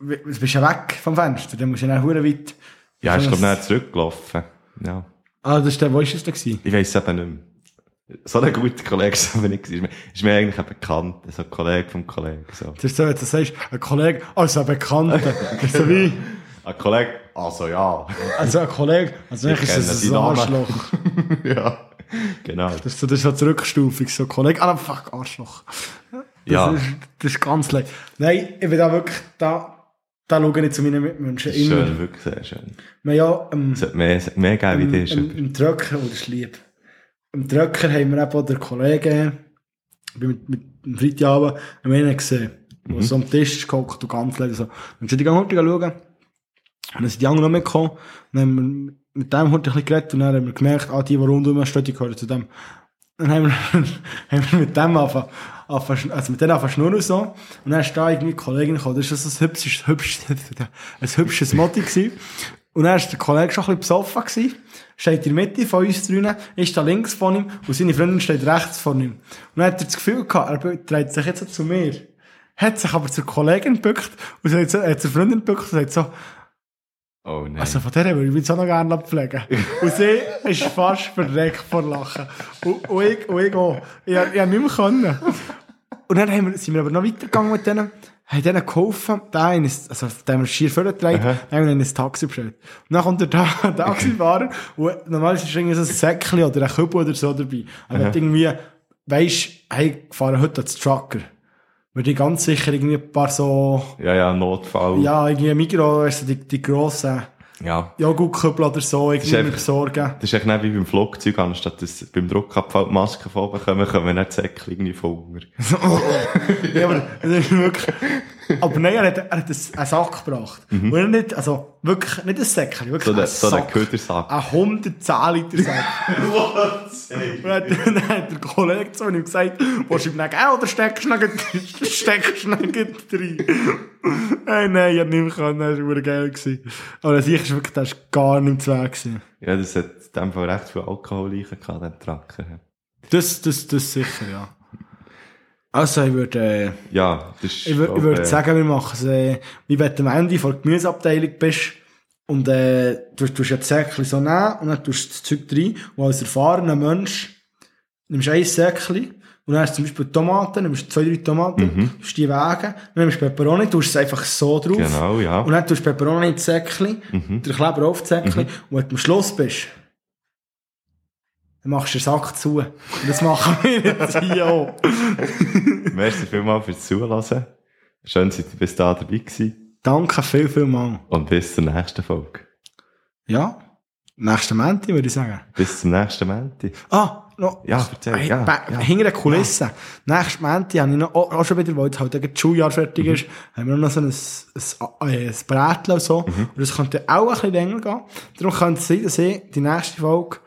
Speaker 2: du bist ja weg vom Fenster, dann musst du ja dann hure weit.
Speaker 1: Ja, ich, dann zurückgelaufen. Ja.
Speaker 2: Ah, das ist der, wo ist das da gewesen?
Speaker 1: Ich weiss es eben nicht mehr. So ein guter Kollege ist aber nicht gewesen. Ist mir eigentlich ein Bekannter, so ein Kollege vom Kollegen, so.
Speaker 2: Das ist so, wenn du sagst, ein Kollege, also ein Bekannter. <laughs> Das so wie,
Speaker 1: Ein Kollege, also ja.
Speaker 2: also ein Kollege, also
Speaker 1: Ich
Speaker 2: ist es
Speaker 1: die
Speaker 2: ein. Arschloch. <laughs>
Speaker 1: ja. Genau.
Speaker 2: Das ist so, das ist so zurückstufig, so Kollege, ah, fuck, Arschloch. Das
Speaker 1: Ja.
Speaker 2: Ist, das ist ganz leid. Nein, ich bin da wirklich, da, da schaue ich zu meinen Mitmenschen immer.
Speaker 1: Schön, wirklich sehr schön.
Speaker 2: Wir ja, ähm,
Speaker 1: Es sollte mehr, mehr geben wie
Speaker 2: im,
Speaker 1: dir,
Speaker 2: im,
Speaker 1: Sugar.
Speaker 2: im Dröcker, oh, das ist lieb. Im Dröcker haben wir eben auch den Kollegen, ich bin mit, mit dem Freitagabend, einen gesehen, der
Speaker 1: Mhm.
Speaker 2: so am Tisch gehockt und ganz leid so. Und schon die ganze Zeit schauen. Und dann sind die anderen noch mitgekommen, dann haben wir mit dem heute ein bisschen geredet, und dann haben wir gemerkt, ah, die, die rundum stehen, die gehören zu dem. Dann haben wir, <laughs> haben wir mit dem angefangen- also mit denen angefangen schnurren so. Und dann ist da irgendwie Kollegin das war so ein hübsches, hübsches, <laughs> ein hübsches Motti gewesen. Und dann war der Kollege schon ein bisschen besoffen gewesen, steht in der Mitte von uns drinnen, ist da links von ihm, und seine Freundin steht rechts von ihm. Und dann hat er das Gefühl gehabt, er dreht sich jetzt so zu mir. Hat sich aber zur Kollegin gebückt, und hat zur Freundin gebückt und sagt so,
Speaker 1: Oh nein.
Speaker 2: also von der würde ich mich jetzt auch noch gerne pflegen. <laughs> Und sie ist fast verreckt vor Lachen. Und, und, ich, und ich auch. Ich, ich habe nicht mehr können. Und dann haben wir, sind wir aber noch weitergegangen mit denen, haben denen geholfen, da in ein, also da haben wir schier vorgetragen, dann haben wir in ein Taxi bestellt. Und dann kommt der Ta- <laughs> Taxifahrer, und normalerweise ist irgendwie so ein Säckchen oder ein Kübel oder so dabei. Aber hat irgendwie, weisst, hey, ich fahre heute als Trucker. Würde ich ganz sicher irgendwie ein paar so,
Speaker 1: ja, ja, Notfall.
Speaker 2: ja, irgendwie Migros, du, die, die grossen,
Speaker 1: ja.
Speaker 2: Joghurtkübel oder so irgendwie
Speaker 1: einfach-
Speaker 2: besorgen.
Speaker 1: Das ist echt nicht wie beim Flugzeug, anstatt dass beim Druckabfall die Masken oben kommen, dann die Säckchen irgendwie von unten. <laughs>
Speaker 2: ja, aber das ist wirklich... Aber nein, er hat, er hat einen Sack gebracht. Und er nicht, also wirklich, nicht ein Säckchen, wirklich
Speaker 1: So
Speaker 2: ein
Speaker 1: der, so der
Speaker 2: Sack.
Speaker 1: Ködersack.
Speaker 2: Ein 110 Liter Sack. Und dann, dann hat der Kollege zu ihm gesagt, willst du ihm dann geben oder steckst du gleich- <laughs> steckst du gleich rein? Hey, nein, ich hab nicht mehr können, das war geil. gewesen. Aber sicher ist wirklich, das war gar nicht zu Weg. gewesen.
Speaker 1: Ja, das hat in dem Fall recht viel Alkohol gehabt, dem Tracker.
Speaker 2: Das, das, das sicher, ja. Also, ich würde, äh,
Speaker 1: Ja, das ist,
Speaker 2: Ich, wür- ich würde
Speaker 1: äh,
Speaker 2: sagen, wir machen es, äh, wie wenn du am Ende von der Gemüseabteilung bist und äh, du tust das Säckchen so nehmen und dann tust du das Zeug rein und als erfahrener Mensch nimmst du ein Säckchen und dann hast du zum Beispiel Tomaten, nimmst zwei, drei Tomaten,
Speaker 1: Mhm.
Speaker 2: tust die wägen, dann nimmst du Peperoni, tust es einfach so drauf
Speaker 1: Genau, ja.
Speaker 2: und dann tust du Peperoni ins Säckchen,
Speaker 1: Mhm.
Speaker 2: den Kleber auf das Säckchen und wenn du am Schluss bist, dann machst du den Sack zu. Und das machen wir jetzt hier auch. <laughs>
Speaker 1: Merci vielmals fürs Zuhören. Schön, seid ihr bis da dabei gewesen.
Speaker 2: Danke viel, viel mal.
Speaker 1: Und bis zur nächsten Folge.
Speaker 2: Ja, nächsten Montag würde ich sagen.
Speaker 1: Bis zum nächsten Montag.
Speaker 2: Ah, noch.
Speaker 1: Ja, erzähl,
Speaker 2: Hey,
Speaker 1: ja, ja.
Speaker 2: Hinter den Kulissen. Nächsten Montag habe ich noch, auch, auch schon wieder, weil jetzt halt das Schuljahr fertig
Speaker 1: Mhm.
Speaker 2: ist, haben wir noch so ein, ein, ein, ein Brätchen und so.
Speaker 1: Mhm.
Speaker 2: Und das könnte auch ein bisschen länger gehen. Darum könnte es sein, dass ich die nächste Folge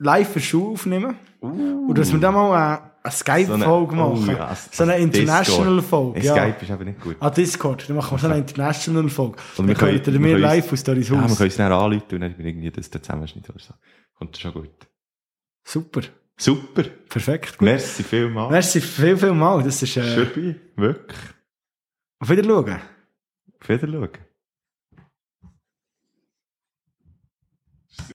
Speaker 2: live für Schule aufnehme. Und dass wir dann mal eine, eine Skype-Folge
Speaker 1: So eine- oh
Speaker 2: machen.
Speaker 1: ja,
Speaker 2: so eine. International-Folge. Ja.
Speaker 1: Skype ist aber nicht gut.
Speaker 2: Ah, Discord. Dann machen wir so eine International-Folge.
Speaker 1: Und
Speaker 2: Dann
Speaker 1: wir können- wir können uns-
Speaker 2: live aus Doris
Speaker 1: Ja, wir
Speaker 2: Haus.
Speaker 1: können uns dann anrufen und dann irgendwie das dann zusammenschneiden oder so. Kommt schon gut.
Speaker 2: Super.
Speaker 1: Super.
Speaker 2: Perfekt. Gut.
Speaker 1: Merci vielmals.
Speaker 2: Merci viel, viel mal. Das ist, äh,
Speaker 1: Schürbi, wirklich.
Speaker 2: auf Wiedersehen.
Speaker 1: Auf Wiedersehen.